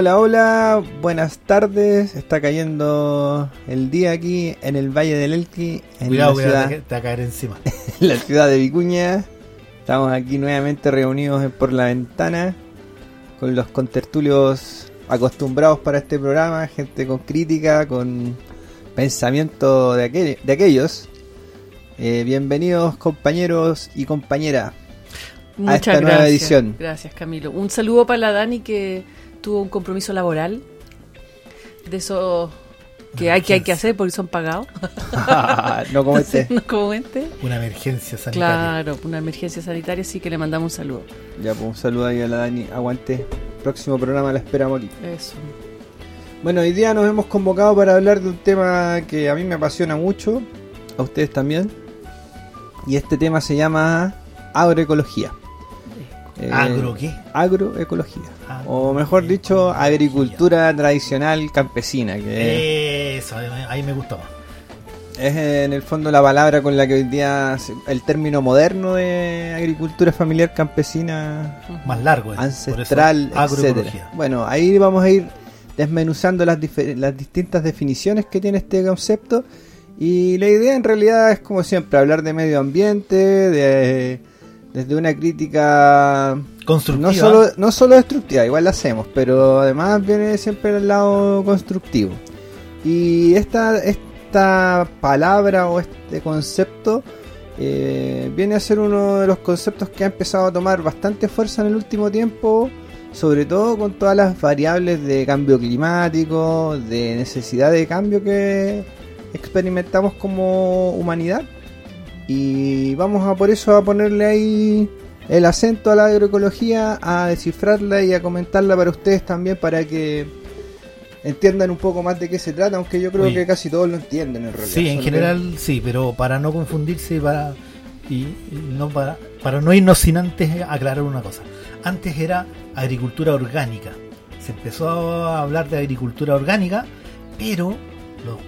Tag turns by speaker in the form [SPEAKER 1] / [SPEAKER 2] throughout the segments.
[SPEAKER 1] Hola, hola, buenas tardes. Está cayendo el día aquí en el Valle del Elqui, en
[SPEAKER 2] Cuidado,
[SPEAKER 1] la
[SPEAKER 2] que
[SPEAKER 1] ciudad,
[SPEAKER 2] te va a caer encima.
[SPEAKER 1] en la ciudad de Vicuña. Estamos aquí nuevamente reunidos en por la ventana con los contertulios acostumbrados para este programa, gente con crítica, con pensamiento de, aquel- de aquellos. Eh, bienvenidos compañeros y compañeras.
[SPEAKER 3] Muchas
[SPEAKER 1] esta
[SPEAKER 3] gracias.
[SPEAKER 1] nueva edición.
[SPEAKER 3] Gracias, Camilo. Un saludo para la Dani que tuvo un compromiso laboral. De eso que hay que, hay que hacer porque son pagados.
[SPEAKER 1] no como este.
[SPEAKER 3] no como este.
[SPEAKER 2] Una emergencia sanitaria.
[SPEAKER 3] Claro, una emergencia sanitaria, así que le mandamos un saludo.
[SPEAKER 1] Ya, pues un saludo ahí a la Dani. Aguante. Próximo programa la esperamos aquí.
[SPEAKER 3] Eso.
[SPEAKER 1] Bueno, hoy día nos hemos convocado para hablar de un tema que a mí me apasiona mucho, a ustedes también. Y este tema se llama agroecología. Eh,
[SPEAKER 2] ¿Agro qué?
[SPEAKER 1] Agroecología. O mejor dicho, agricultura tradicional campesina, que
[SPEAKER 2] Eso, ahí me- gustó más.
[SPEAKER 1] es en el fondo la palabra con la que hoy día el término moderno de agricultura familiar campesina
[SPEAKER 2] Más largo. eh.
[SPEAKER 1] ancestral, etcétera. Bueno, ahí vamos a ir desmenuzando las, las distintas definiciones que tiene este concepto y la idea en realidad es como siempre hablar de medio ambiente, de desde una crítica
[SPEAKER 2] Constructiva.
[SPEAKER 1] no solo no solo destructiva, igual la hacemos, pero además viene siempre del lado constructivo. Y esta esta palabra o este concepto eh, viene a ser uno de los conceptos que ha empezado a tomar bastante fuerza en el último tiempo, sobre todo con todas las variables de cambio climático, de necesidad de cambio que experimentamos como humanidad. Y vamos a por eso a ponerle ahí el acento a la agroecología, a descifrarla y a comentarla para ustedes también para que entiendan un poco más de qué se trata, aunque yo creo
[SPEAKER 2] Oye.
[SPEAKER 1] que casi todos lo entienden en realidad.
[SPEAKER 2] Sí, en general sí, pero para no confundirse y para, y, y no para, para no irnos sin antes aclarar una cosa. Antes era agricultura orgánica. Se empezó a hablar de agricultura orgánica, pero los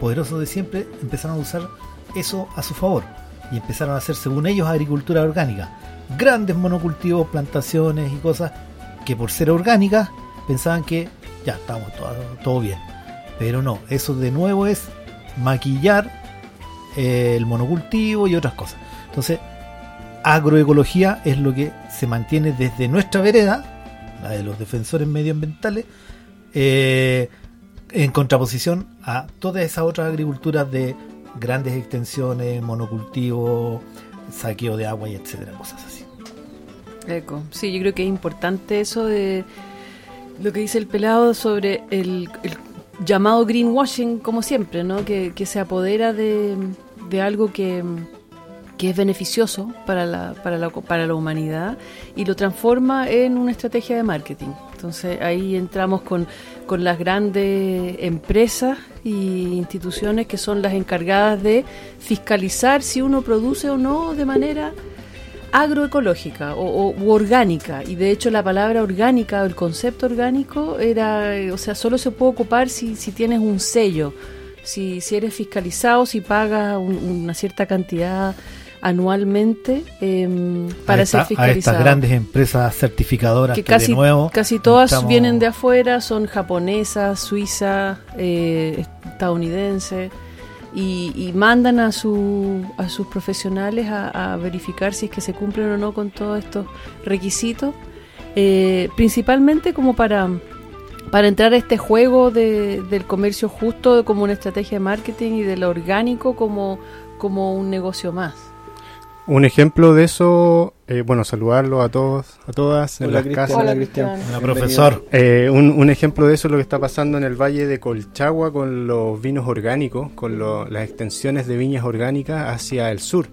[SPEAKER 2] poderosos de siempre empezaron a usar eso a su favor y empezaron a hacer, según ellos, agricultura orgánica. Grandes monocultivos, plantaciones y cosas que por ser orgánicas pensaban que ya estamos todo, todo bien. Pero no, eso de nuevo es maquillar eh, el monocultivo y otras cosas. Entonces, agroecología es lo que se mantiene desde nuestra vereda, la de los defensores medioambientales, eh, en contraposición a todas esas otras agriculturas de grandes extensiones, monocultivo, saqueo de agua y etcétera, cosas así.
[SPEAKER 3] Eco. Sí, yo creo que es importante eso de lo que dice el pelado sobre el, llamado greenwashing, como siempre, ¿no? Que, que se apodera de, de algo que, que es beneficioso para la, para, la, para la humanidad y lo transforma en una estrategia de marketing. Entonces ahí entramos con, con las grandes empresas y instituciones que son las encargadas de fiscalizar si uno produce o no de manera agroecológica o, o- u orgánica. Y de hecho la palabra orgánica o el concepto orgánico era eh, o sea solo se puede ocupar si, si tienes un sello. Si, si eres fiscalizado si pagas un- una cierta cantidad anualmente em, para
[SPEAKER 2] a,
[SPEAKER 3] ser
[SPEAKER 2] esta- a
[SPEAKER 3] fiscalizado
[SPEAKER 2] estas grandes empresas certificadoras
[SPEAKER 3] que
[SPEAKER 2] que,
[SPEAKER 3] casi,
[SPEAKER 2] de nuevo
[SPEAKER 3] casi todas
[SPEAKER 2] estamos-
[SPEAKER 3] vienen de afuera, son japonesas, suizas, eh, estadounidenses, y, y mandan a, su, a sus profesionales a, a verificar si es que se cumplen o no con todos estos requisitos, eh, principalmente como para, para entrar a este juego de- del comercio justo como una estrategia de marketing y de lo orgánico como, como un negocio más.
[SPEAKER 4] Un ejemplo de eso, eh, bueno, saludarlo a todos, a todas en
[SPEAKER 1] Hola,
[SPEAKER 4] las
[SPEAKER 1] Cristian.
[SPEAKER 4] casas.
[SPEAKER 3] Hola,
[SPEAKER 1] Cristian.
[SPEAKER 2] Hola, profesor.
[SPEAKER 4] Eh, un, un ejemplo de eso es lo que está pasando en el Valle de Colchagua con los vinos orgánicos, con lo- las extensiones de viñas orgánicas hacia el sur.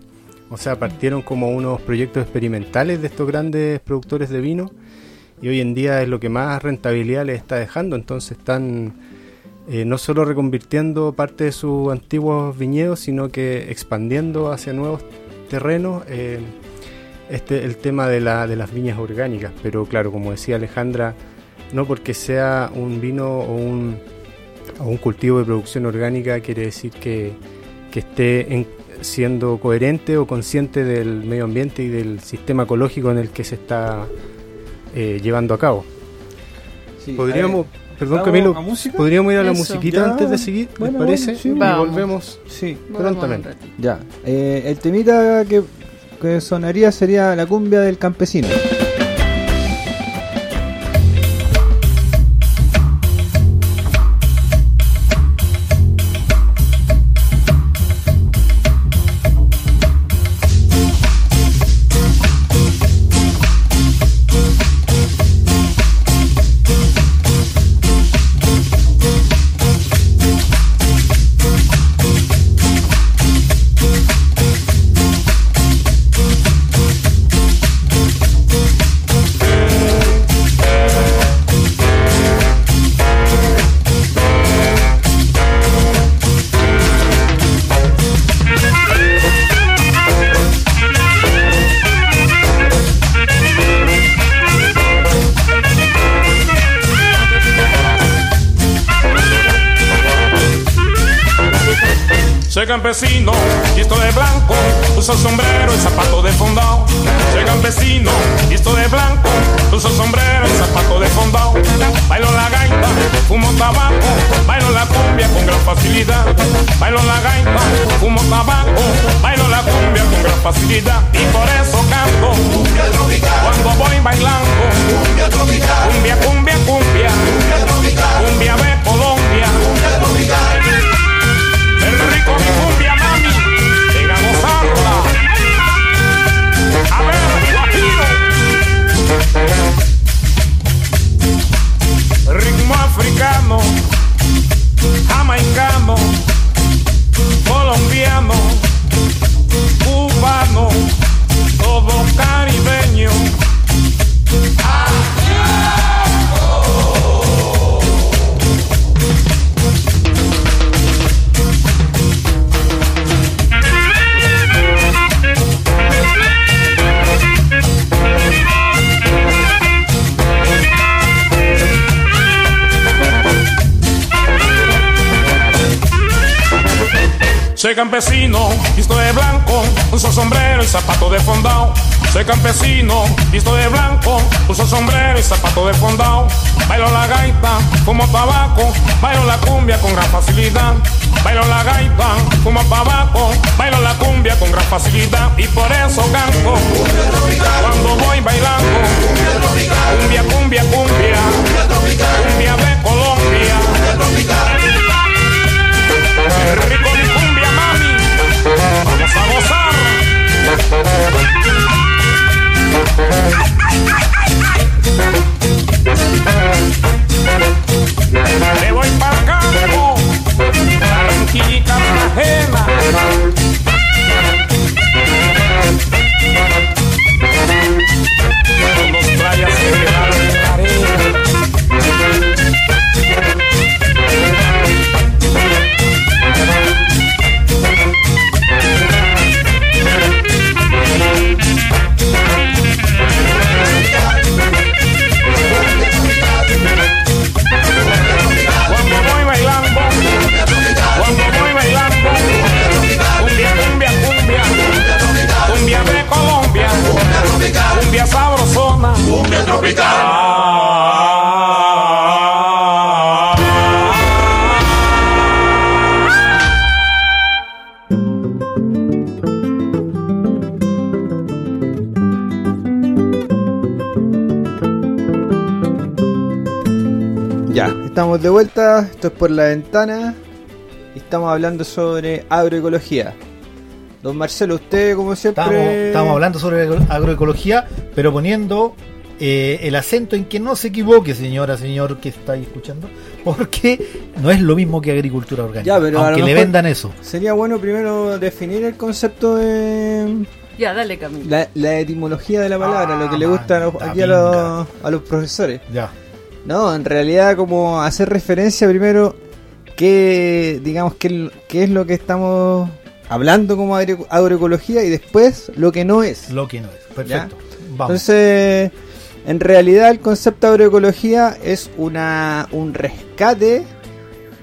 [SPEAKER 4] O sea, partieron como unos proyectos experimentales de estos grandes productores de vino y hoy en día es lo que más rentabilidad les está dejando. Entonces están eh, no solo reconvirtiendo parte de sus antiguos viñedos, sino que expandiendo hacia nuevos terrenos eh, este, el tema de, la, de las viñas orgánicas. Pero claro, como decía Alejandra, no porque sea un vino o un, o un cultivo de producción orgánica quiere decir que, que esté en, siendo coherente o consciente del medio ambiente y del sistema ecológico en el que se está eh, llevando a cabo.
[SPEAKER 1] Sí,
[SPEAKER 4] Podríamos, perdón
[SPEAKER 1] ¿vamos
[SPEAKER 4] Camilo,
[SPEAKER 1] a
[SPEAKER 4] podríamos ir a la
[SPEAKER 3] Eso.
[SPEAKER 4] musiquita
[SPEAKER 1] Ya.
[SPEAKER 4] antes de seguir,
[SPEAKER 1] Bueno,
[SPEAKER 4] ¿les parece?
[SPEAKER 1] bueno, sí.
[SPEAKER 4] y
[SPEAKER 3] Vamos.
[SPEAKER 4] volvemos.
[SPEAKER 1] Sí,
[SPEAKER 4] Prontamente.
[SPEAKER 1] Ya. Eh, el temita que, que sonaría sería la cumbia del campesino.
[SPEAKER 5] Soy campesino, visto de blanco, uso sombrero y zapato de fondao. Soy campesino, visto de blanco, uso sombrero y zapato de fondao. Bailo la gaita, fumo tabaco, bailo la cumbia con gran facilidad. Bailo la gaita, fumo tabaco, bailo la cumbia con gran facilidad. Y por eso canto, cuando voy bailando. Cumbia, cumbia, cumbia, cumbia de Colombia. Rico. Vamos a voy para campo, Barranquilla y Cartagena. Con dos playas
[SPEAKER 1] Ya, estamos de vuelta, esto es por la ventana y estamos hablando sobre agroecología. Don Marcelo, usted como siempre...
[SPEAKER 2] Estamos, estamos hablando sobre agro- agroecología, pero poniendo eh, el acento en que no se equivoque, señora, señor que está ahí escuchando, porque no es lo mismo que agricultura orgánica.
[SPEAKER 1] Ya, pero
[SPEAKER 2] aunque le vendan eso.
[SPEAKER 1] Sería bueno primero definir el concepto de
[SPEAKER 3] Ya, dale, Camilo.
[SPEAKER 1] la, la etimología de la palabra,
[SPEAKER 2] Ah,
[SPEAKER 1] lo que le gusta a los-
[SPEAKER 2] manda
[SPEAKER 1] aquí a los, a los profesores.
[SPEAKER 2] Ya.
[SPEAKER 1] No, en realidad como hacer referencia primero qué, digamos, qué, qué es lo que estamos hablando como agroecología y después lo que no es.
[SPEAKER 2] Lo que no es. Perfecto. Vamos.
[SPEAKER 1] Entonces, en realidad el concepto de agroecología es una, un rescate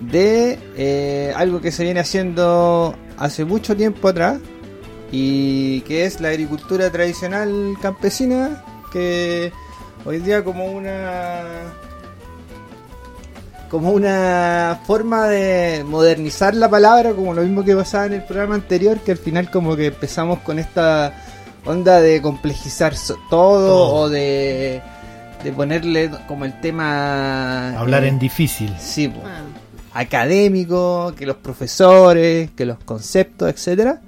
[SPEAKER 1] de eh, algo que se viene haciendo hace mucho tiempo atrás y que es la agricultura tradicional campesina que hoy día como una como una forma de modernizar la palabra como lo mismo que pasaba en el programa anterior que al final como que empezamos con esta onda de complejizar so- todo,
[SPEAKER 2] Todo.
[SPEAKER 1] o de, de ponerle como el tema
[SPEAKER 2] Hablar
[SPEAKER 1] eh,
[SPEAKER 2] en difícil.
[SPEAKER 1] sí,
[SPEAKER 3] Ah,
[SPEAKER 1] académico, que los profesores, que los conceptos, etcétera.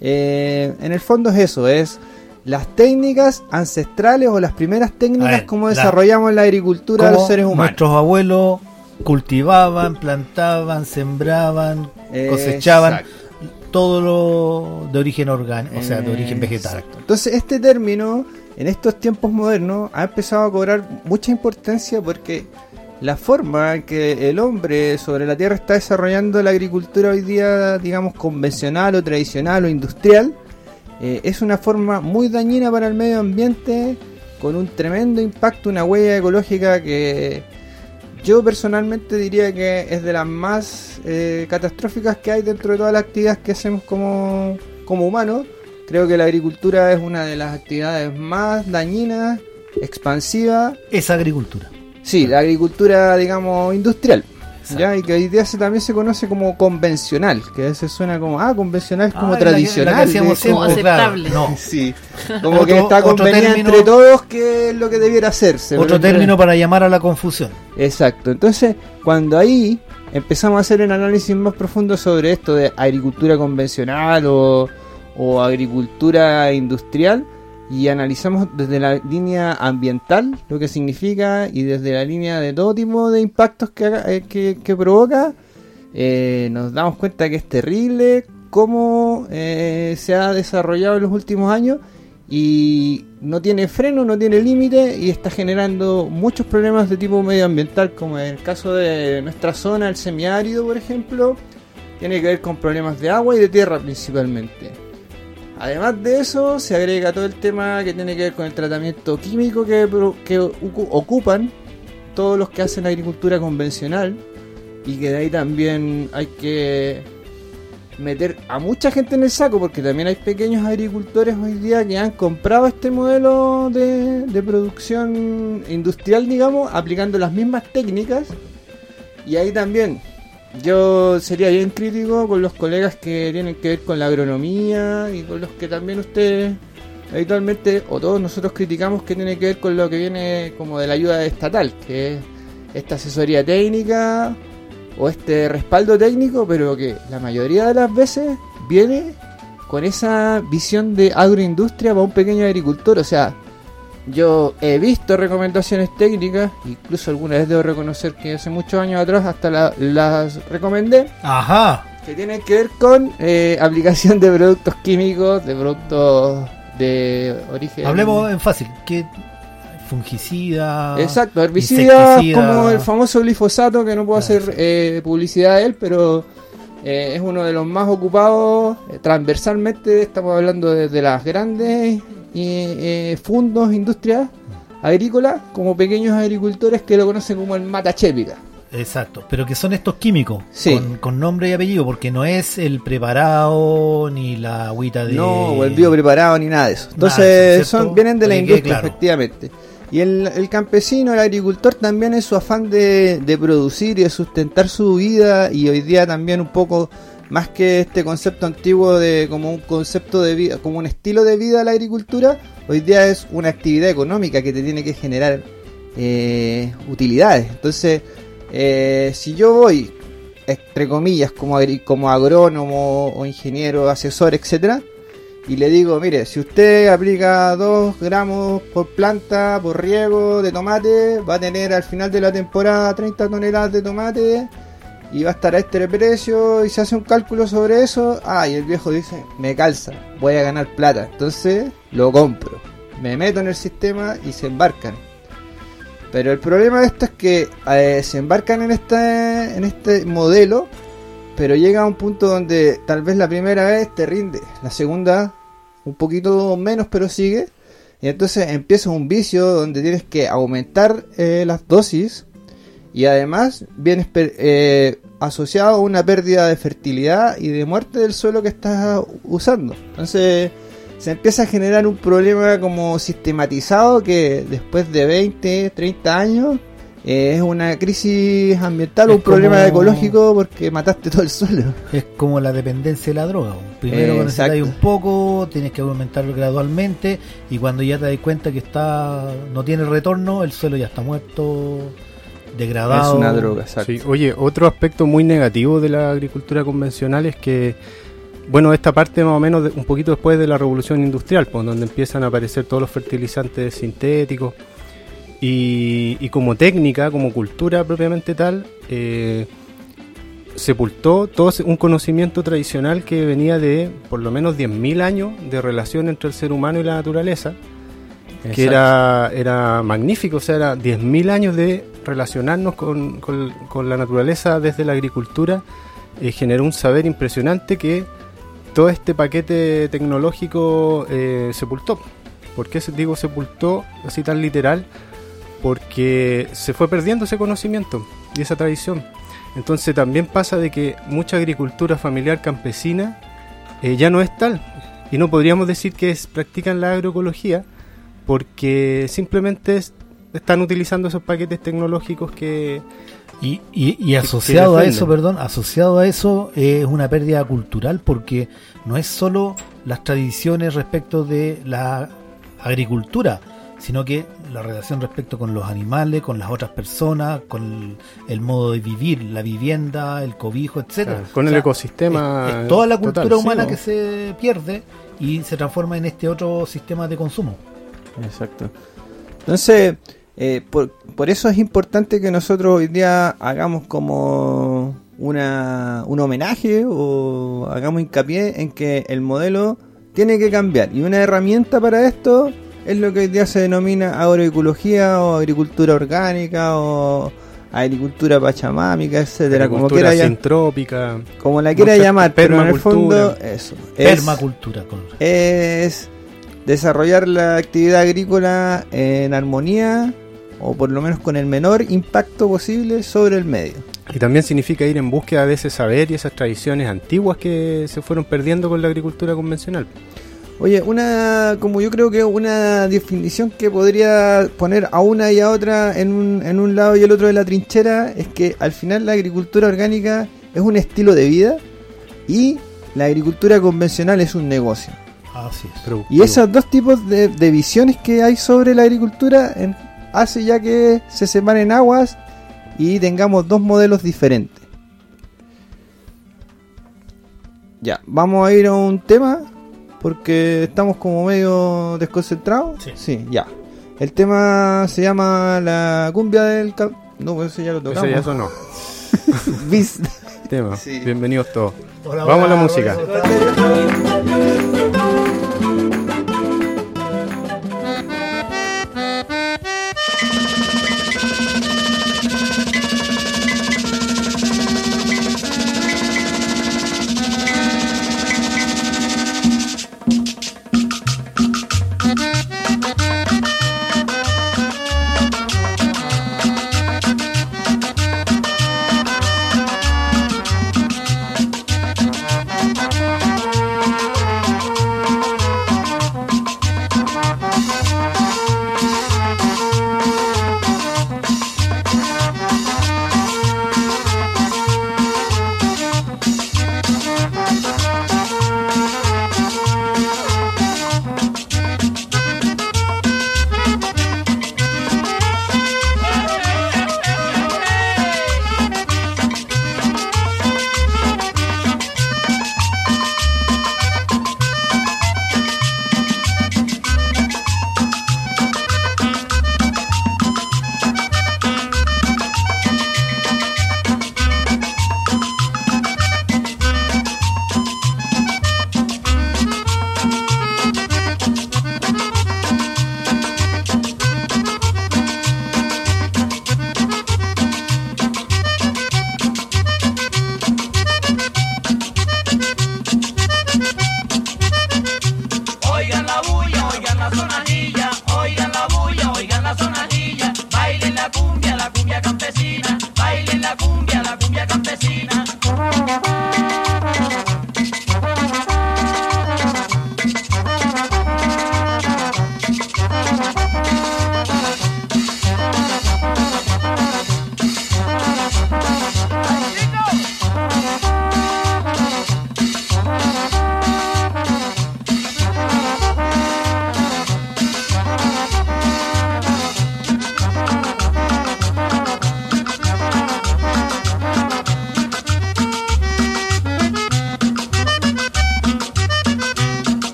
[SPEAKER 1] Eh, en el fondo es eso, es las técnicas ancestrales o las primeras técnicas
[SPEAKER 2] ver,
[SPEAKER 1] como
[SPEAKER 2] la-
[SPEAKER 1] desarrollamos la agricultura de los seres humanos.
[SPEAKER 2] Nuestros abuelos cultivaban, plantaban, sembraban,
[SPEAKER 1] Eh,
[SPEAKER 2] cosechaban
[SPEAKER 1] exacto.
[SPEAKER 2] Todo lo de origen orgánico, o sea, de origen vegetal.
[SPEAKER 1] exacto. Entonces este término en estos tiempos modernos ha empezado a cobrar mucha importancia porque la forma en que el hombre sobre la tierra está desarrollando la agricultura hoy día, digamos, convencional o tradicional o industrial, eh, es una forma muy dañina para el medio ambiente, con un tremendo impacto, una huella ecológica que yo personalmente diría que es de las más eh, catastróficas que hay dentro de todas las actividades que hacemos como, como humanos. Creo que la agricultura es una de las actividades más dañinas, expansivas.
[SPEAKER 2] Esa agricultura.
[SPEAKER 1] Sí, la agricultura, digamos, industrial.
[SPEAKER 2] Exacto.
[SPEAKER 1] ¿ya? Y que hoy día se, también se conoce como convencional, que a veces suena como, ah, convencional es como
[SPEAKER 2] Ah, la que- la que
[SPEAKER 1] tradicional. es como-
[SPEAKER 3] aceptable.
[SPEAKER 2] claro, no.
[SPEAKER 1] Sí, como
[SPEAKER 2] Otro-
[SPEAKER 1] que está
[SPEAKER 2] término-
[SPEAKER 1] entre todos que es lo que debiera hacerse.
[SPEAKER 2] Otro término para llamar a la confusión.
[SPEAKER 1] Exacto. Entonces, cuando ahí empezamos a hacer un análisis más profundo sobre esto de agricultura convencional o, o agricultura industrial y analizamos desde la línea ambiental lo que significa y desde la línea de todo tipo de impactos que, eh, que provoca, eh, nos damos cuenta que es terrible cómo eh, se ha desarrollado en los últimos años y no tiene freno, no tiene límite y está generando muchos problemas de tipo medioambiental, como en el caso de nuestra zona, el semiárido, por ejemplo, tiene que ver con problemas de agua y de tierra principalmente. Además de eso, se agrega todo el tema que tiene que ver con el tratamiento químico que, ocupan todos los que hacen agricultura convencional y que de ahí también hay que meter a mucha gente en el saco porque también hay pequeños agricultores hoy día que han comprado este modelo de, de producción industrial, digamos, aplicando las mismas técnicas. Y ahí también yo sería bien crítico con los colegas que tienen que ver con la agronomía y con los que también ustedes habitualmente o todos nosotros criticamos que tiene que ver con lo que viene como de la ayuda estatal, que es esta asesoría técnica o este respaldo técnico, pero que la mayoría de las veces viene con esa visión de agroindustria para un pequeño agricultor, o sea, yo he visto recomendaciones técnicas, incluso alguna vez debo reconocer que hace muchos años atrás hasta la- las recomendé,
[SPEAKER 2] Ajá.
[SPEAKER 1] que tienen que ver con eh, aplicación de productos químicos, de productos de origen...
[SPEAKER 2] Hablemos en fácil. ¿Qué fungicida?
[SPEAKER 1] Exacto, herbicidas
[SPEAKER 2] insecticida.
[SPEAKER 1] como el famoso glifosato, que no puedo
[SPEAKER 2] Ah,
[SPEAKER 1] hacer eh, publicidad de él, pero eh, es uno de los más ocupados eh, transversalmente. Estamos hablando de, de las grandes eh, eh, fundos, industrias agrícolas, como pequeños agricultores que lo conocen como el matachepica.
[SPEAKER 2] Exacto, pero que son estos químicos
[SPEAKER 1] Sí.
[SPEAKER 2] con, con nombre y apellido, porque no es el preparado ni la agüita de.
[SPEAKER 1] No, o el bio preparado ni nada de eso. Entonces, son, vienen de la industria,
[SPEAKER 2] claro.
[SPEAKER 1] efectivamente. Y el, el campesino, el agricultor también en su afán de, de producir y de sustentar su vida y hoy día también un poco más que este concepto antiguo de como un concepto de vida, como un estilo de vida la agricultura, hoy día es una actividad económica que te tiene que generar eh, utilidades. Entonces, eh, si yo voy, entre comillas, como, agri- como agrónomo o ingeniero, asesor, etcétera, y le digo, mire, si usted aplica 2 gramos por planta, por riego de tomate, va a tener al final de la temporada 30 toneladas de tomate y va a estar a este precio y se hace un cálculo sobre eso, ah, y el viejo dice, me calza, voy a ganar plata, entonces lo compro, me meto en el sistema y se embarcan. Pero el problema de esto es que eh, se embarcan en este, en este modelo, pero llega a un punto donde tal vez la primera vez te rinde, la segunda un poquito menos, pero sigue. Y entonces empieza un vicio donde tienes que aumentar eh, las dosis y además vienes eh, asociado a una pérdida de fertilidad y de muerte del suelo que estás usando. Entonces se empieza a generar un problema como sistematizado que después de 20, 30 años eh, es una crisis ambiental o un problema ecológico porque mataste todo el suelo.
[SPEAKER 2] Es como la dependencia de la droga. Primero eh, necesitas un poco, tienes que aumentarlo gradualmente y cuando ya te das cuenta que está no tiene retorno, el suelo ya está muerto, degradado.
[SPEAKER 4] Es una droga, exacto. Oye, otro aspecto muy negativo de la agricultura convencional es que bueno, esta parte más o menos un poquito después de la revolución industrial, pues, donde empiezan a aparecer todos los fertilizantes sintéticos. Y, como técnica, como cultura propiamente tal, eh, sepultó todo un conocimiento tradicional que venía de por lo menos 10.000 años de relación entre el ser humano y la naturaleza, que era, era magnífico, o sea, era 10.000 años de relacionarnos con, con, la naturaleza desde la agricultura, eh, generó un saber impresionante que todo este paquete tecnológico eh, sepultó. ¿Por qué digo sepultó así tan literal? Porque se fue perdiendo ese conocimiento y esa tradición. Entonces también pasa de que mucha agricultura familiar campesina eh, ya no es tal. Y no podríamos decir que practican la agroecología porque simplemente están utilizando esos paquetes tecnológicos que,
[SPEAKER 2] y, y, asociado a eso, perdón, asociado a eso es una pérdida cultural porque no es solo las tradiciones respecto de la agricultura, sino que la relación respecto con los animales, con las otras personas, con el, modo de vivir, la vivienda, el cobijo, etcétera.
[SPEAKER 4] con el ecosistema.
[SPEAKER 2] toda la cultura humana que se pierde y se transforma en este otro sistema de consumo.
[SPEAKER 1] Exacto. Entonces, eh, por, por, eso es importante que nosotros hoy día hagamos como una, un homenaje o hagamos hincapié en que el modelo tiene que cambiar. Y una herramienta para esto es lo que hoy día se denomina agroecología o agricultura orgánica o agricultura pachamámica, etcétera,
[SPEAKER 4] como quiera sintrópica,
[SPEAKER 1] como la quiera llamar, pero en el fondo eso
[SPEAKER 2] permacultura
[SPEAKER 1] es desarrollar la actividad agrícola en armonía o por lo menos con el menor impacto posible sobre el medio.
[SPEAKER 4] Y también significa ir en búsqueda de ese saber y esas tradiciones antiguas que se fueron perdiendo con la agricultura convencional.
[SPEAKER 1] Oye, una, como yo creo que una definición que podría poner a una y a otra en un, en un lado y el otro de la trinchera es que al final la agricultura orgánica es un estilo de vida y la agricultura convencional es un negocio.
[SPEAKER 2] Así
[SPEAKER 1] es. Y esos dos tipos de, de visiones que hay sobre la agricultura en, hace ya que se separen aguas y tengamos dos modelos diferentes. Ya, vamos a ir a un tema porque estamos como medio desconcentrados. Sí. ya. El tema se llama la cumbia del No, pues eso ya lo tocamos.
[SPEAKER 4] Ese ya no. tema. Bienvenidos todos. Vamos a la música.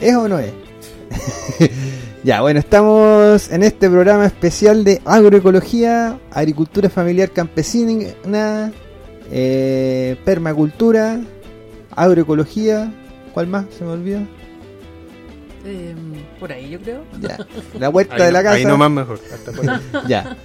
[SPEAKER 1] ¿Es o no es? ya, bueno, estamos en este programa especial de agroecología, agricultura familiar campesina, eh, permacultura, agroecología. ¿Cuál más? Se me olvidó.
[SPEAKER 3] Eh, por ahí, yo creo.
[SPEAKER 1] Ya. La huerta
[SPEAKER 4] Ahí
[SPEAKER 1] de la casa.
[SPEAKER 4] Ahí nomás mejor. hasta por ahí.
[SPEAKER 1] Ya.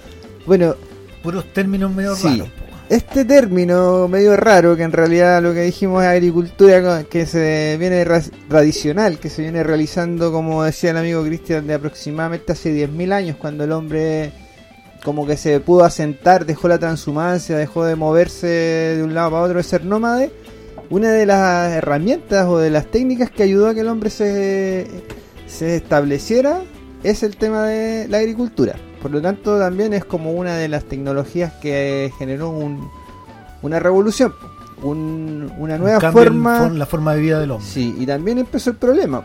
[SPEAKER 1] Bueno,
[SPEAKER 2] Puros términos medio
[SPEAKER 1] Sí.
[SPEAKER 2] raros.
[SPEAKER 1] Este término medio raro, que en realidad lo que dijimos es agricultura que se viene ra- tradicional, que se viene realizando, como decía el amigo Cristian, de aproximadamente hace 10.000 años, cuando el hombre como que se pudo asentar, dejó la transhumancia, dejó de moverse de un lado para otro, de ser nómade. Una de las herramientas o de las técnicas que ayudó a que el hombre se, se estableciera es el tema de la agricultura. Por lo tanto, también es como una de las tecnologías que generó un- una revolución, un- una nueva
[SPEAKER 2] Un cambio en
[SPEAKER 1] forma.
[SPEAKER 2] for- la forma de vida del hombre.
[SPEAKER 1] Sí, y también empezó el problema,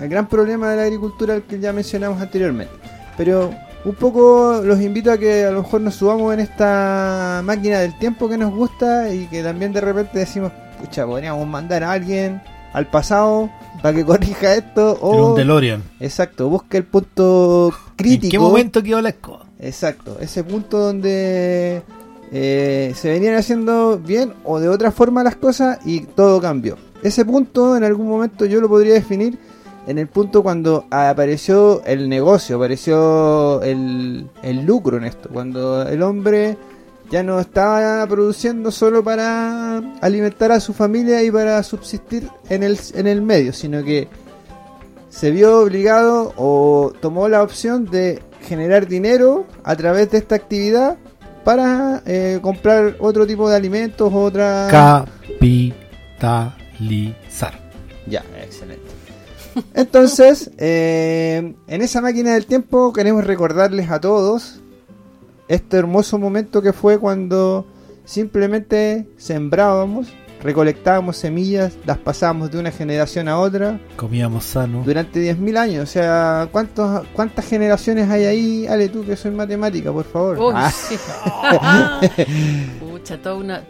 [SPEAKER 1] el gran problema de la agricultura que ya mencionamos anteriormente. Pero un poco los invito a que a lo mejor nos subamos en esta máquina del tiempo que nos gusta y que también de repente decimos, pucha, podríamos mandar a alguien al pasado para que corrija esto o
[SPEAKER 2] un DeLorean.
[SPEAKER 1] exacto, busque el punto crítico.
[SPEAKER 2] ¿En qué momento quedó la escoba?
[SPEAKER 1] Exacto, ese punto donde eh, se venían haciendo bien o de otra forma las cosas y todo cambió. Ese punto en algún momento yo lo podría definir en el punto cuando apareció el negocio, apareció el, el lucro en esto, cuando el hombre ya no estaba produciendo solo para alimentar a su familia y para subsistir en el, en el medio, sino que se vio obligado o tomó la opción de generar dinero a través de esta actividad para eh, comprar otro tipo de alimentos, otra...
[SPEAKER 2] Capitalizar.
[SPEAKER 1] Ya, excelente. Entonces, eh, en esa máquina del tiempo queremos recordarles a todos este hermoso momento que fue cuando simplemente sembrábamos, recolectábamos semillas, las pasábamos de una generación a otra
[SPEAKER 2] Comíamos sano.
[SPEAKER 1] durante 10.000 años. O sea, ¿cuántos, ¿cuántas generaciones hay ahí? Ale, tú que soy matemática, por favor.
[SPEAKER 3] Uy,
[SPEAKER 1] Ah,
[SPEAKER 3] sí. Pucha, toda una.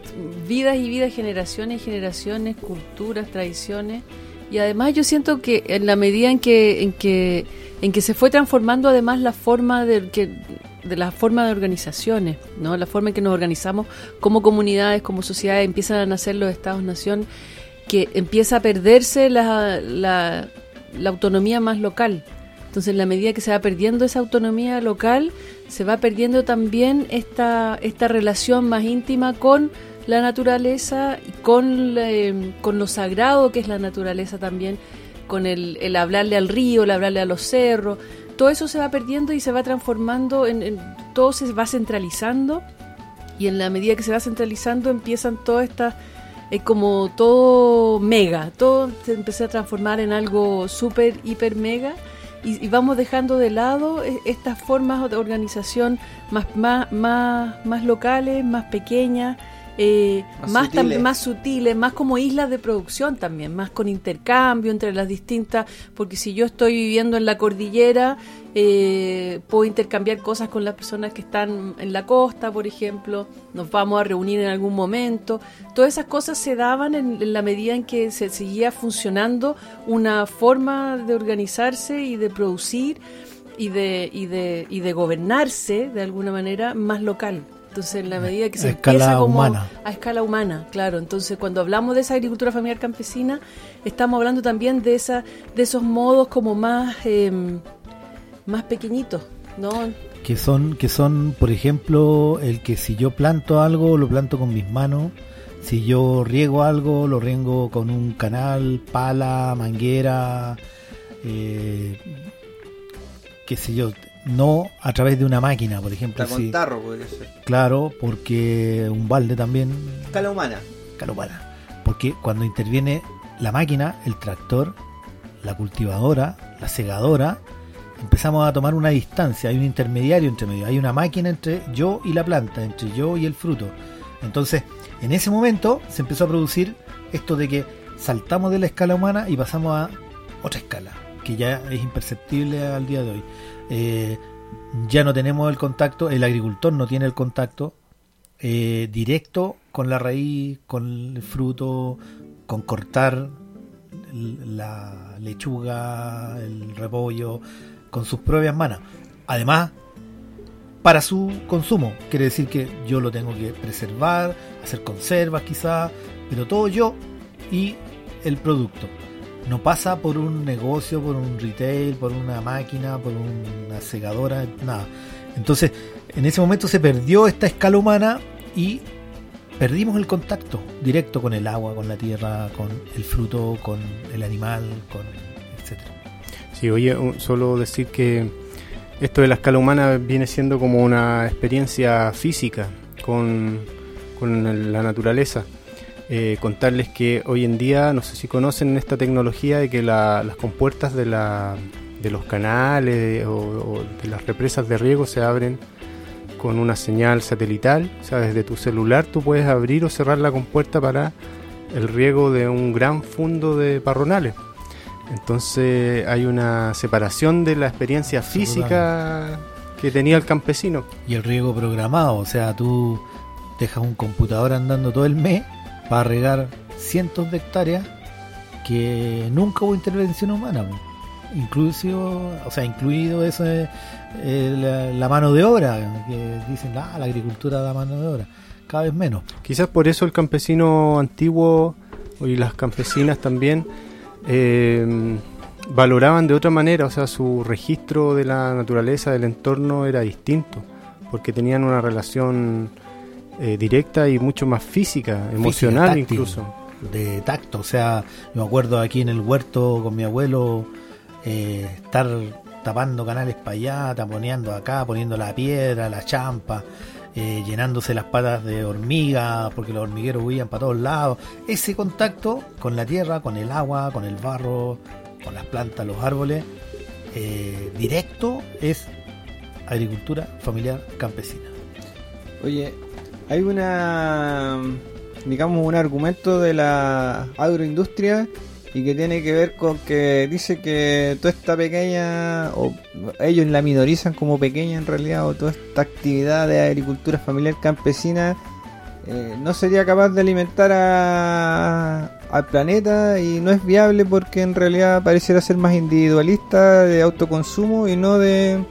[SPEAKER 3] Vidas y vidas, generaciones y generaciones, culturas, tradiciones. Y además yo siento que en la medida en que, en que, en que se fue transformando además la forma de que de la forma de organizaciones, ¿no? La forma en que nos organizamos como comunidades, como sociedades, empiezan a nacer los estados-nación, que empieza a perderse la, la, autonomía más local. Entonces, en la medida que se va perdiendo esa autonomía local, se va perdiendo también esta, esta relación más íntima con la naturaleza con, eh, con lo sagrado que es la naturaleza también, con el, el hablarle al río, el hablarle a los cerros. Todo eso se va perdiendo y se va transformando, en, todo se va centralizando. Y en la medida que se va centralizando empiezan todas estas es como todo mega, todo se empieza a transformar en algo súper, hiper mega. Y, y vamos dejando de lado eh, estas formas de organización más, más, más, más locales, más pequeñas, eh,
[SPEAKER 1] Más
[SPEAKER 3] más, tam-
[SPEAKER 1] sutiles.
[SPEAKER 3] más sutiles, más como islas de producción también, más con intercambio entre las distintas, porque si yo estoy viviendo en la cordillera, eh, puedo intercambiar cosas con las personas que están en la costa, por ejemplo, nos vamos a reunir en algún momento. Todas esas cosas se daban en, en la medida en que se seguía funcionando una forma de organizarse y de producir y de, y de, y de gobernarse de alguna manera más local. Entonces, en la medida que se
[SPEAKER 2] A escala
[SPEAKER 3] empieza como
[SPEAKER 2] humana.
[SPEAKER 3] a escala humana, claro. Entonces, cuando hablamos de esa agricultura familiar campesina, estamos hablando también de esa, de esos modos como más, eh, más pequeñitos, ¿no?
[SPEAKER 2] que son que son por ejemplo el que si yo planto algo lo planto con mis manos si yo riego algo lo riego con un canal pala manguera eh, qué sé yo no a través de una máquina por ejemplo
[SPEAKER 1] Está con
[SPEAKER 2] sí,
[SPEAKER 1] tarro, podría ser.
[SPEAKER 2] claro porque un balde también
[SPEAKER 1] Escala humana.
[SPEAKER 2] claro para porque cuando interviene la máquina el tractor la cultivadora la segadora empezamos a tomar una distancia, hay un intermediario entre medio, hay una máquina entre yo y la planta, entre yo y el fruto. Entonces, en ese momento se empezó a producir esto de que saltamos de la escala humana y pasamos a otra escala, que ya es imperceptible al día de hoy. Eh, ya no tenemos el contacto, el agricultor no tiene el contacto eh, directo con la raíz, con el fruto, con cortar la lechuga, el repollo, con sus propias manos. Además, para su consumo, quiere decir que yo lo tengo que preservar, hacer conservas quizás, pero todo yo y el producto. No pasa por un negocio, por un retail, por una máquina, por una segadora, nada. Entonces, en ese momento se perdió esta escala humana y perdimos el contacto directo con el agua, con la tierra, con el fruto, con el animal, con etcétera.
[SPEAKER 4] Sí, oye, solo decir que esto de la escala humana viene siendo como una experiencia física con, con la naturaleza. Eh, contarles que hoy en día, no sé si conocen esta tecnología de que la- las compuertas de, la, de los canales o, o de las represas de riego se abren con una señal satelital. O sea, desde tu celular tú puedes abrir o cerrar la compuerta para el riego de un gran fondo de parronales. Entonces hay una separación de la experiencia física que tenía el campesino.
[SPEAKER 2] Y el riego programado, o sea, tú dejas un computador andando todo el mes para regar cientos de hectáreas que nunca hubo intervención humana. Incluso, o sea, incluido eso eh, la, mano de obra, que dicen, ah, la agricultura da mano de obra, cada vez menos.
[SPEAKER 4] Quizás por eso el campesino antiguo y las campesinas también eh, valoraban de otra manera, o sea, su registro de la naturaleza, del entorno era distinto, porque tenían una relación eh, directa y mucho más física, emocional
[SPEAKER 2] táctil.
[SPEAKER 4] incluso.
[SPEAKER 2] de tacto. O sea, yo me acuerdo aquí en el huerto con mi abuelo eh, estar tapando canales para allá, taponeando acá, poniendo la piedra, la champa, eh, llenándose las patas de hormiga, porque los hormigueros huían para todos lados. Ese contacto con la tierra, con el agua, con el barro, con las plantas, los árboles, eh, directo es agricultura familiar campesina.
[SPEAKER 1] Oye, hay una, digamos, un argumento de la agroindustria y que tiene que ver con que dice que toda esta pequeña, o ellos la minorizan como pequeña en realidad, o toda esta actividad de agricultura familiar campesina eh, no sería capaz de alimentar a- al planeta y no es viable porque en realidad pareciera ser más individualista de autoconsumo y no de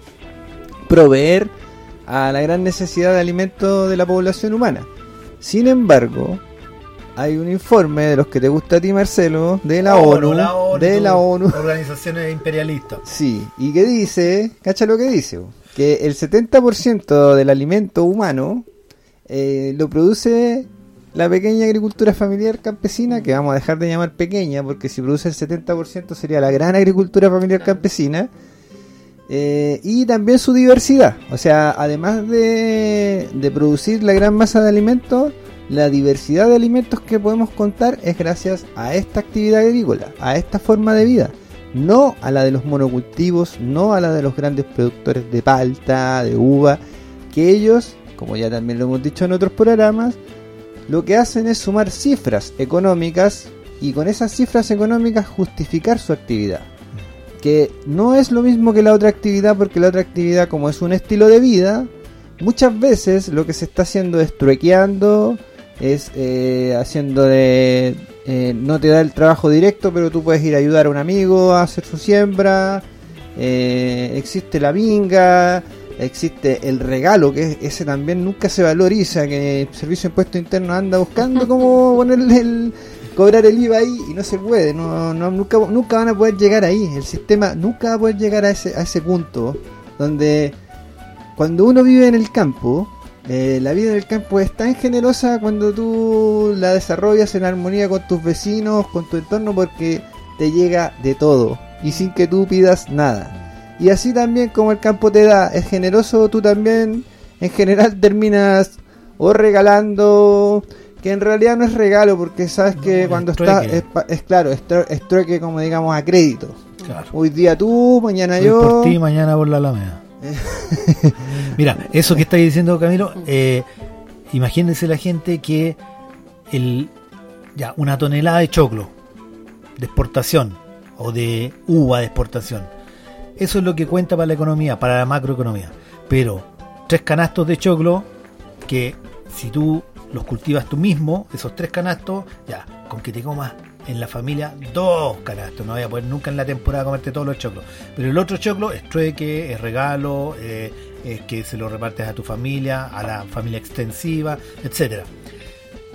[SPEAKER 1] proveer a la gran necesidad de alimento de la población humana. Sin embargo, hay un informe de los que te gusta a ti, Marcelo, de la ONU, de la ONU,
[SPEAKER 2] Organizaciones imperialistas.
[SPEAKER 1] sí, y que dice, cacha lo que dice, que el 70% del alimento humano eh, lo produce la pequeña agricultura familiar campesina, que vamos a dejar de llamar pequeña, porque si produce el 70% sería la gran agricultura familiar campesina, eh, y también su diversidad. O sea, además de, de producir la gran masa de alimentos, la diversidad de alimentos que podemos contar es gracias a esta actividad agrícola, a esta forma de vida. No a la de los monocultivos, no a la de los grandes productores de palta, de uva, que ellos, como ya también lo hemos dicho en otros programas, lo que hacen es sumar cifras económicas y con esas cifras económicas justificar su actividad que no es lo mismo que la otra actividad porque la otra actividad como es un estilo de vida muchas veces lo que se está haciendo es truequeando es eh, haciendo de eh, no te da el trabajo directo pero tú puedes ir a ayudar a un amigo a hacer su siembra eh, existe la vinga existe el regalo que es- ese también nunca se valoriza que el servicio de impuesto interno anda buscando cómo ponerle el cobrar el IVA ahí y no se puede, no, no, nunca, nunca van a poder llegar ahí, el sistema nunca va a poder llegar a ese, a ese punto donde cuando uno vive en el campo, eh, la vida en el campo es tan generosa cuando tú la desarrollas en armonía con tus vecinos, con tu entorno, porque te llega de todo y sin que tú pidas nada. Y así también como el campo te da, es generoso, tú también en general terminas o regalando, que en realidad no es regalo, porque sabes
[SPEAKER 2] No,
[SPEAKER 1] que
[SPEAKER 2] es
[SPEAKER 1] cuando está, es, claro, es, tru- es trueque como digamos a crédito.
[SPEAKER 2] Claro.
[SPEAKER 1] Hoy día tú, mañana
[SPEAKER 2] Hoy
[SPEAKER 1] yo.
[SPEAKER 2] por ti, mañana por la Alameda. Mira, eso que estáis diciendo, Camilo, eh, imagínense la gente que el, ya una tonelada de choclo de exportación o de uva de exportación, eso es lo que cuenta para la economía, para la macroeconomía. Pero tres canastos de choclo que si tú los cultivas tú mismo, esos tres canastos, ya, con que te comas en la familia dos canastos. No voy a poder nunca en la temporada comerte todos los choclos. Pero el otro choclo es trueque, es regalo, eh, es que se lo repartes a tu familia, a la familia extensiva, etcétera.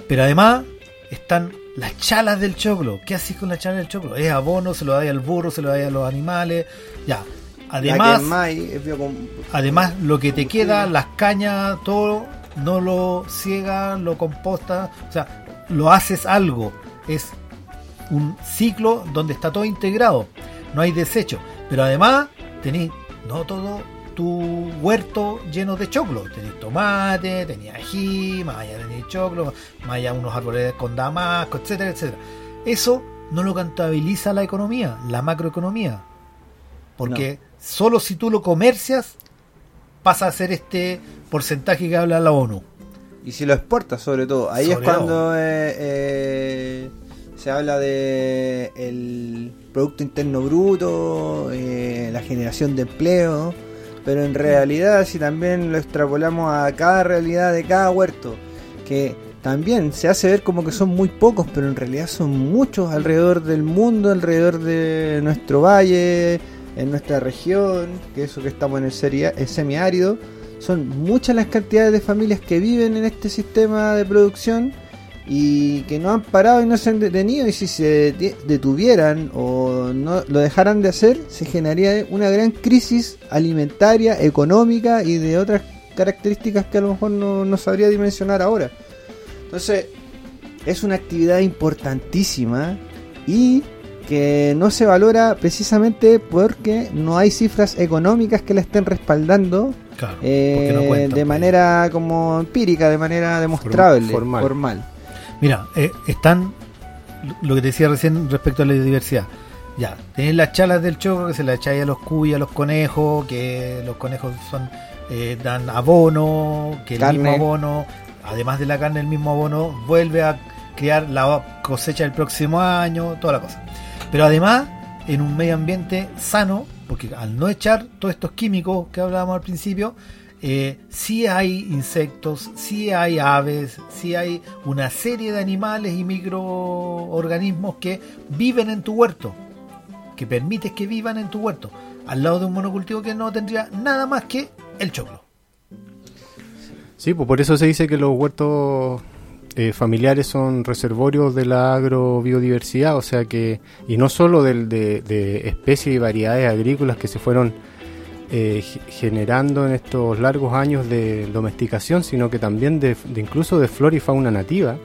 [SPEAKER 2] Pero además están las chalas del choclo. ¿Qué haces con las chalas del choclo? Es abono, se lo da al burro, se lo da a los animales. Ya. Además, además lo que te queda, las cañas, todo, no lo ciegas, lo compostas, o sea, lo haces algo. Es un ciclo donde está todo integrado, no hay desecho. Pero además tenéis no todo tu huerto lleno de choclo. Tenéis tomate, tenéis ají, más allá tenéis choclo, más allá unos árboles con damasco, etcétera, etcétera. Eso no lo contabiliza la economía, la macroeconomía. Porque solo si tú lo comercias pasa a ser este porcentaje que habla la ONU.
[SPEAKER 1] Y si lo exportas sobre todo, ahí es cuando eh, eh, se habla de el Producto Interno Bruto, eh, la generación de empleo, pero en realidad si también lo extrapolamos a cada realidad de cada huerto, que también se hace ver como que son muy pocos, pero en realidad son muchos alrededor del mundo, alrededor de nuestro valle, en nuestra región, que eso que estamos en el semiárido, son muchas las cantidades de familias que viven en este sistema de producción y que no han parado y no se han detenido y si se detuvieran o no lo dejaran de hacer se generaría una gran crisis alimentaria, económica y de otras características que a lo mejor no, no sabría dimensionar ahora. Entonces es una actividad importantísima y que no se valora precisamente porque no hay cifras económicas que la estén respaldando eh, de manera como empírica, de manera demostrable, formal.
[SPEAKER 2] Mira, eh, están lo que te decía recién respecto a la diversidad. Ya, tenés las chalas del choclo que se las echáis a los cuyos, a los conejos, que los conejos son eh, dan abono, que el mismo abono, además de la carne, el mismo abono vuelve a crear la cosecha del próximo año, toda la cosa. Pero además, en un medio ambiente sano, porque al no echar todos estos químicos que hablábamos al principio, eh, sí hay insectos, sí hay aves, sí hay una serie de animales y microorganismos que viven en tu huerto, que permites que vivan en tu huerto, al lado de un monocultivo que no tendría nada más que el choclo.
[SPEAKER 4] Sí, pues por eso se dice que los huertos eh, familiares son reservorios de la agrobiodiversidad, o sea que, y no solo de, de especies y variedades agrícolas que se fueron eh, generando en estos largos años de domesticación, sino que también de, incluso de flora y fauna nativa.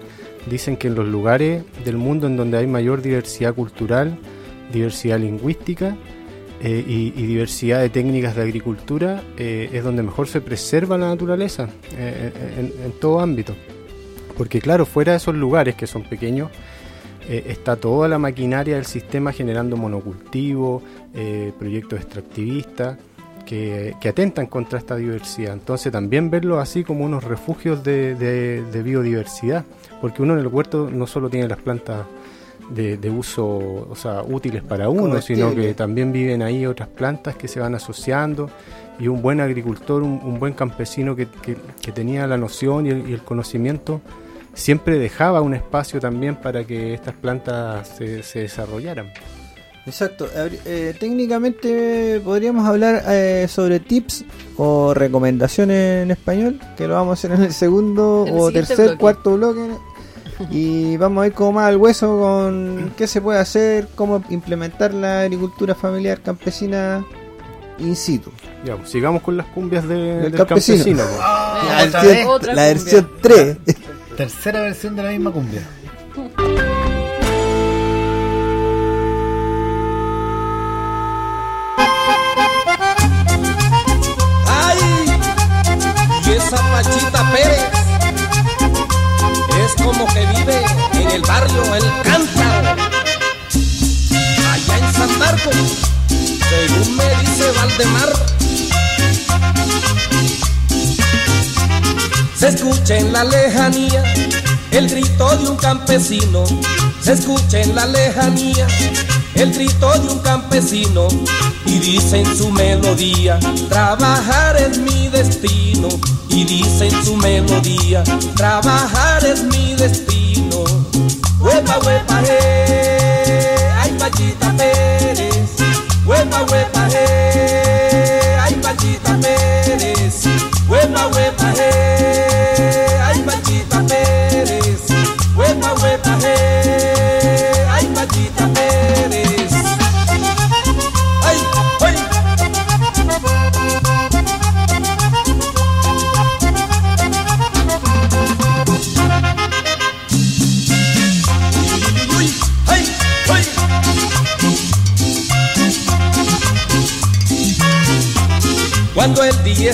[SPEAKER 4] Dicen que en los lugares del mundo en donde hay mayor diversidad cultural, diversidad lingüística eh, y, diversidad de técnicas de agricultura, es donde mejor se preserva la naturaleza en, todo ámbito. Porque claro, fuera de esos lugares que son pequeños, está toda la maquinaria del sistema generando monocultivo, proyectos extractivistas que, atentan contra esta diversidad. Entonces también verlo así como unos refugios de, biodiversidad, porque uno en el huerto no solo tiene las plantas de, uso, o sea, útiles para uno, sino que también viven ahí otras plantas que se van asociando y un buen agricultor, un, buen campesino que, tenía la noción y el, conocimiento, siempre dejaba un espacio también para que estas plantas se desarrollaran.
[SPEAKER 1] Exacto. Eh, técnicamente podríamos hablar eh, sobre tips o recomendaciones en español, que lo vamos a hacer en el segundo o tercer, cuarto bloque. Y vamos a ir como más al hueso con qué se puede hacer, cómo implementar la agricultura familiar campesina in situ.
[SPEAKER 4] Ya, pues, sigamos con las cumbias del, campesino. Pues.
[SPEAKER 1] Ah, la, versión, 3.
[SPEAKER 2] Tercera versión de la misma cumbia.
[SPEAKER 6] esa Pachita Pérez es como que vive en el barrio El Cántaro, allá en San Marcos, según me dice Valdemar. Se escucha en la lejanía el grito de un campesino, se escucha en la lejanía el grito de un campesino y dice en su melodía, trabajar es mi destino. Y dice en su melodía, trabajar es mi destino. Huepa, huepa, hey. Pachita Pérez, huepa, huepa,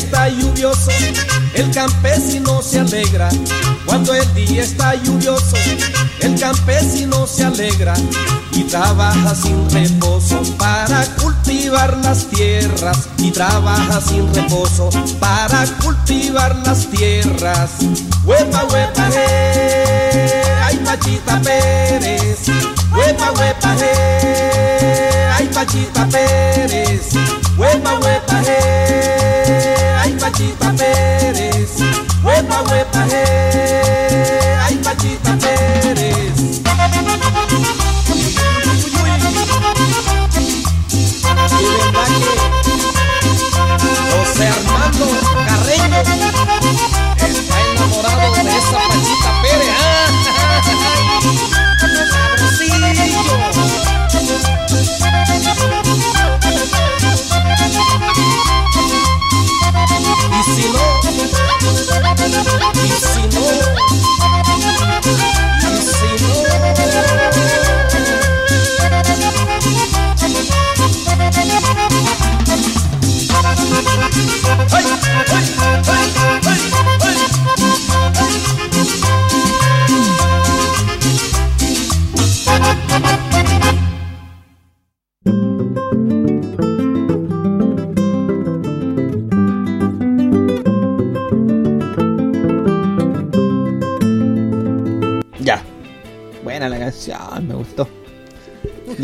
[SPEAKER 6] está lluvioso, el campesino se alegra. Cuando el día está lluvioso, el campesino se alegra y trabaja sin reposo para cultivar las tierras. Y trabaja sin reposo para cultivar las tierras. Huepa, huepa, ay Pachita Pérez. Huepa, huepa, ay Pachita Pérez. Huepa, huepa, Pachita Pérez. Huepa, huepa, eh,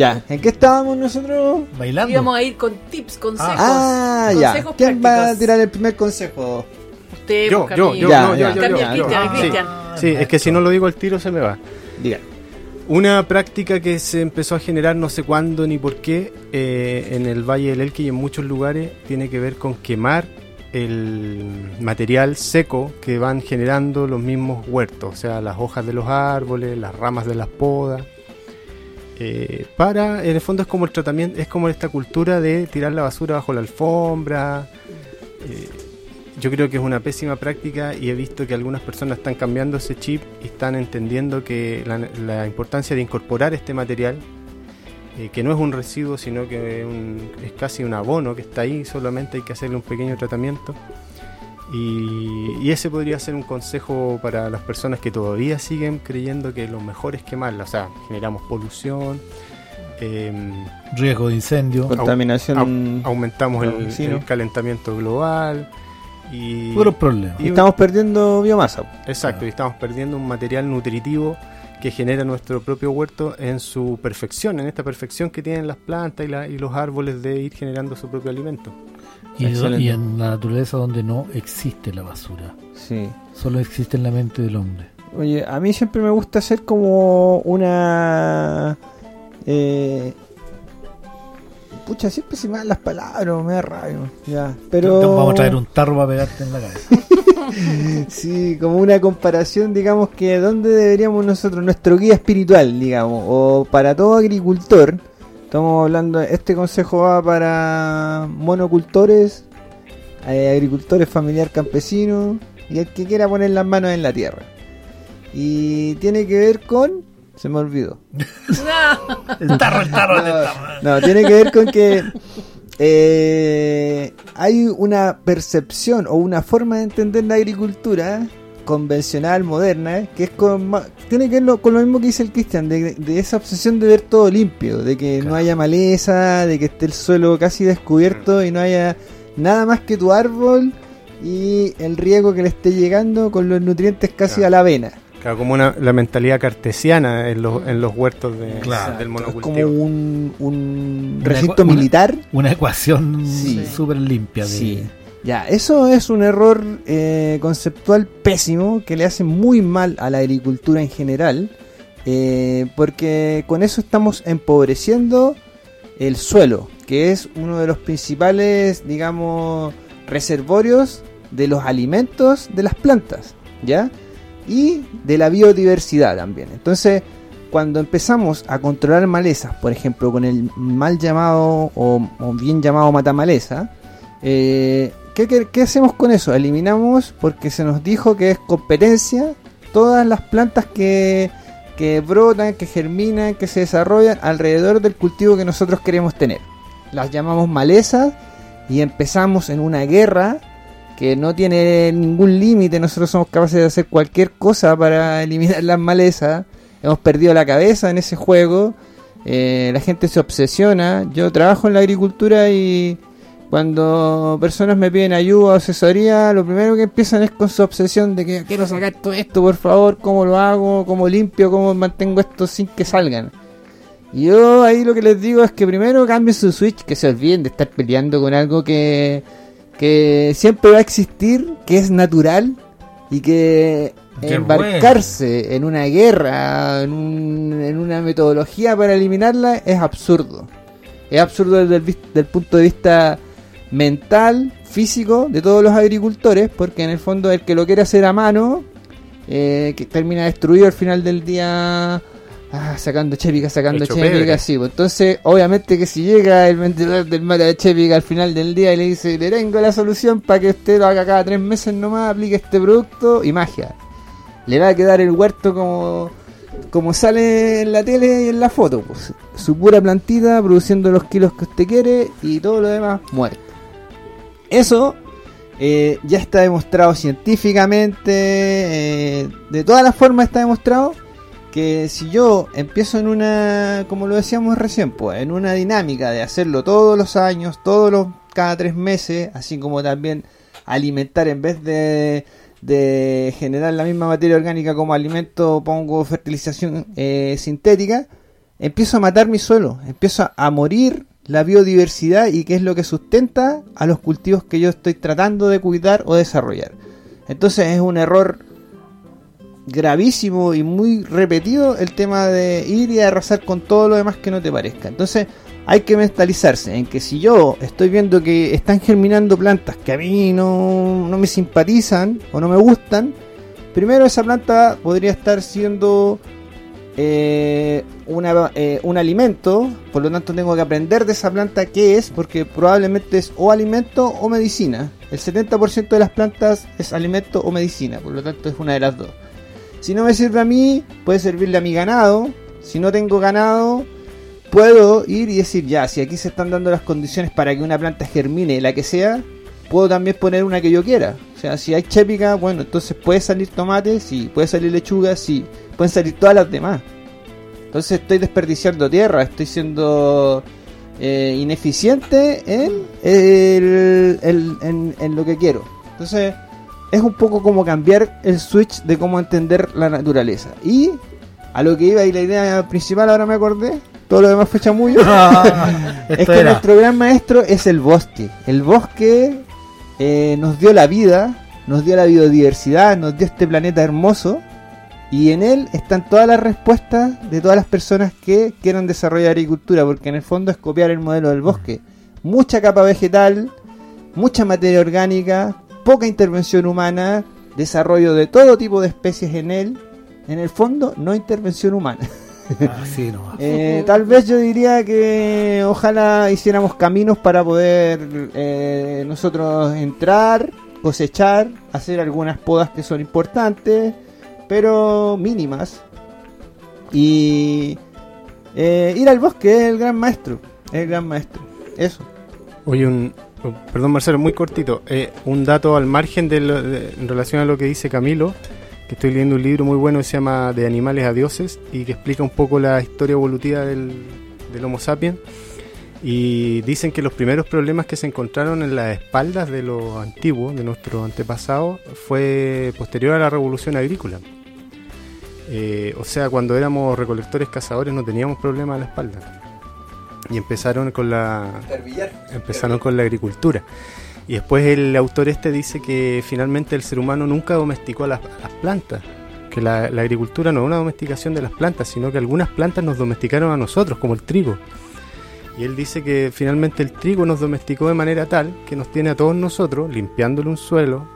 [SPEAKER 1] Ya, ¿en qué estábamos nosotros?
[SPEAKER 2] Bailando.
[SPEAKER 3] Íbamos a ir con tips, consejos.
[SPEAKER 1] Ah, ya.
[SPEAKER 3] consejos
[SPEAKER 1] ¿Quién va a tirar el primer consejo?
[SPEAKER 3] Usted,
[SPEAKER 4] Yo, yo,
[SPEAKER 1] Ya,
[SPEAKER 4] no,
[SPEAKER 1] ya.
[SPEAKER 4] yo, yo,
[SPEAKER 3] Cambia,
[SPEAKER 4] yo, yo.
[SPEAKER 3] Cristian,
[SPEAKER 4] Sí. Es que si no lo digo al tiro se me va.
[SPEAKER 1] Diga.
[SPEAKER 4] Una práctica que se empezó a generar no sé cuándo ni por qué eh, en el Valle del Elqui y en muchos lugares tiene que ver con quemar el material seco que van generando los mismos huertos, o sea, las hojas de los árboles, las ramas de las podas. Eh, para, en el fondo es como el tratamiento, es como esta cultura de tirar la basura bajo la alfombra. eh, yo creo que es una pésima práctica y he visto que algunas personas están cambiando ese chip y están entendiendo que la, importancia de incorporar este material, eh, que no es un residuo, sino que un- es casi un abono que está ahí, solamente hay que hacerle un pequeño tratamiento. Y, y ese podría ser un consejo para las personas que todavía siguen creyendo que lo mejor es quemarla, o sea, generamos polución. em,
[SPEAKER 2] Riesgo de incendio.
[SPEAKER 1] Contaminación.
[SPEAKER 4] aumentamos el, calentamiento global y
[SPEAKER 2] Puros problemas.
[SPEAKER 4] y-
[SPEAKER 1] Estamos perdiendo biomasa.
[SPEAKER 4] exacto y estamos perdiendo un material nutritivo que genera nuestro propio huerto en su perfección en esta perfección que tienen las plantas y, la- y los árboles de ir generando su propio alimento
[SPEAKER 2] Y, en la naturaleza donde no existe la basura.
[SPEAKER 1] Sí.
[SPEAKER 2] Solo existe en la mente del hombre.
[SPEAKER 1] Oye, a mí siempre me gusta hacer como una. Eh, pucha, siempre se me dan las palabras, me da rabia. Ya, pero.
[SPEAKER 2] Vamos a traer un tarro para pegarte en la cabeza.
[SPEAKER 1] Sí, como una comparación, digamos que dónde deberíamos nosotros, nuestro guía espiritual, digamos, o para todo agricultor. Estamos hablando, este consejo va para monocultores, eh, agricultores familiar campesinos y el que quiera poner las manos en la tierra. Y tiene que ver con... Se me olvidó.
[SPEAKER 2] El tarro, el tarro, el tarro.
[SPEAKER 1] No, tiene que ver con que eh, hay una percepción o una forma de entender la agricultura convencional, moderna, que es con, tiene que ver lo- con lo mismo que dice el Cristian, de, de esa obsesión de ver todo limpio, de que no haya maleza, de que esté el suelo casi descubierto y no haya nada más que tu árbol y el riego que le esté llegando con los nutrientes casi
[SPEAKER 4] Claro.
[SPEAKER 1] a la avena.
[SPEAKER 4] Claro, como una, la mentalidad cartesiana en los, en los huertos de,
[SPEAKER 2] Claro.
[SPEAKER 4] del
[SPEAKER 1] Es como
[SPEAKER 4] monocultivo
[SPEAKER 1] un, un recinto
[SPEAKER 2] una-
[SPEAKER 1] militar.
[SPEAKER 2] Una ecuación
[SPEAKER 1] Sí.
[SPEAKER 2] súper limpia. De,
[SPEAKER 1] Sí. Ya, eso es un error eh, conceptual pésimo que le hace muy mal a la agricultura en general, eh, porque con eso estamos empobreciendo el suelo, que es uno de los principales, digamos, reservorios de los alimentos de las plantas, ¿ya? Y de la biodiversidad también. Entonces, cuando empezamos a controlar malezas, por ejemplo, con el mal llamado o, o bien llamado matamaleza, eh, ¿qué, hacemos con eso? Eliminamos porque se nos dijo que es competencia todas las plantas que, que brotan, que germinan, que se desarrollan alrededor del cultivo que nosotros queremos tener. Las llamamos malezas y empezamos en una guerra que no tiene ningún límite. Nosotros somos capaces de hacer cualquier cosa para eliminar las malezas. Hemos perdido la cabeza en ese juego. Eh, la gente se obsesiona. Yo trabajo en la agricultura y cuando personas me piden ayuda o asesoría, lo primero que empiezan es con su obsesión de que quiero sacar todo esto, por favor, cómo lo hago, cómo limpio, cómo mantengo esto sin que salgan. Y yo ahí lo que les digo es que primero cambien su switch, que se olviden de estar peleando con algo que, que siempre va a existir, que es natural y que
[SPEAKER 2] Qué
[SPEAKER 1] embarcarse en una guerra, en, un- en una metodología para eliminarla es absurdo. Es absurdo desde el, vis- del punto de vista mental, físico de todos los agricultores, porque en el fondo el que lo quiere hacer a mano, eh, que termina destruido al final del día, ah, sacando chépica, sacando chépica, sí. pues, entonces, obviamente que si llega el vendedor del mata de chépica al final del día y le dice, le tengo la solución para que usted lo haga cada tres meses nomás, aplique este producto y magia. Le va a quedar el huerto como como sale en la tele y en la foto, pues, su pura plantita produciendo los kilos que usted quiere y todo lo demás muerto. Eso eh, ya está demostrado científicamente, eh, de todas las formas está demostrado que si yo empiezo en una, como lo decíamos recién, pues, en una dinámica de hacerlo todos los años, todos los cada tres meses, así como también alimentar en vez de, de generar la misma materia orgánica como alimento, pongo fertilización eh, sintética, empiezo a matar mi suelo, empiezo a, morir la biodiversidad y qué es lo que sustenta a los cultivos que yo estoy tratando de cuidar o desarrollar. Entonces es un error gravísimo y muy repetido el tema de ir y arrasar con todo lo demás que no te parezca. Entonces hay que mentalizarse en que si yo estoy viendo que están germinando plantas que a mí no, no me simpatizan o no me gustan, primero esa planta podría estar siendo eh, eh, un alimento, por lo tanto tengo que aprender de esa planta qué es, porque probablemente es o alimento o medicina. El 70% de las plantas es alimento o medicina, por lo tanto es una de las dos. Si no me sirve a mí, puede servirle a mi ganado. Si no tengo ganado, puedo ir y decir, ya, si aquí se están dando las condiciones para que una planta germine, la que sea, puedo también poner una que yo quiera. O sea, si hay chépica, bueno, entonces puede salir tomate, sí, puede salir lechuga, sí, pueden salir todas las demás. Entonces estoy desperdiciando tierra, estoy siendo eh, ineficiente en, el- el- en, en lo que quiero. Entonces es un poco como cambiar el switch de cómo entender la naturaleza. Y a lo que iba y la idea principal, ahora me acordé, todo lo demás fue chamullo. es que
[SPEAKER 2] era.
[SPEAKER 1] nuestro gran maestro es el bosque. El bosque eh, nos dio la vida, nos dio la biodiversidad, nos dio este planeta hermoso. Y en él están todas las respuestas de todas las personas que quieran desarrollar agricultura, porque en el fondo es copiar el modelo del bosque. Mucha capa vegetal, mucha materia orgánica, poca intervención humana, desarrollo de todo tipo de especies en él. En el fondo, no intervención humana.
[SPEAKER 2] Así nomás.
[SPEAKER 1] Eh, tal vez yo diría que ojalá hiciéramos caminos para poder eh, nosotros entrar, cosechar, hacer algunas podas que son importantes, pero mínimas. Y eh, ir al bosque es el gran maestro, es el gran maestro. Eso.
[SPEAKER 4] Oye, un, perdón Marcelo, muy cortito. eh, un dato al margen de lo- de- en relación a lo que dice Camilo, que estoy leyendo un libro muy bueno que se llama De animales a dioses y que explica un poco la historia evolutiva del, del Homo sapiens. Y dicen que los primeros problemas que se encontraron en las espaldas de los antiguos, de nuestros antepasados, fue posterior a la revolución agrícola. Eh, o sea, cuando éramos recolectores cazadores no teníamos problemas a la espalda. Y empezaron con la, empezaron con la agricultura. Y después el autor este dice que finalmente el ser humano nunca domesticó las, las plantas. que la, la agricultura no es una domesticación de las plantas, sino que algunas plantas nos domesticaron a nosotros, como el trigo. Y él dice que finalmente el trigo nos domesticó de manera tal que nos tiene a todos nosotros limpiándole un suelo,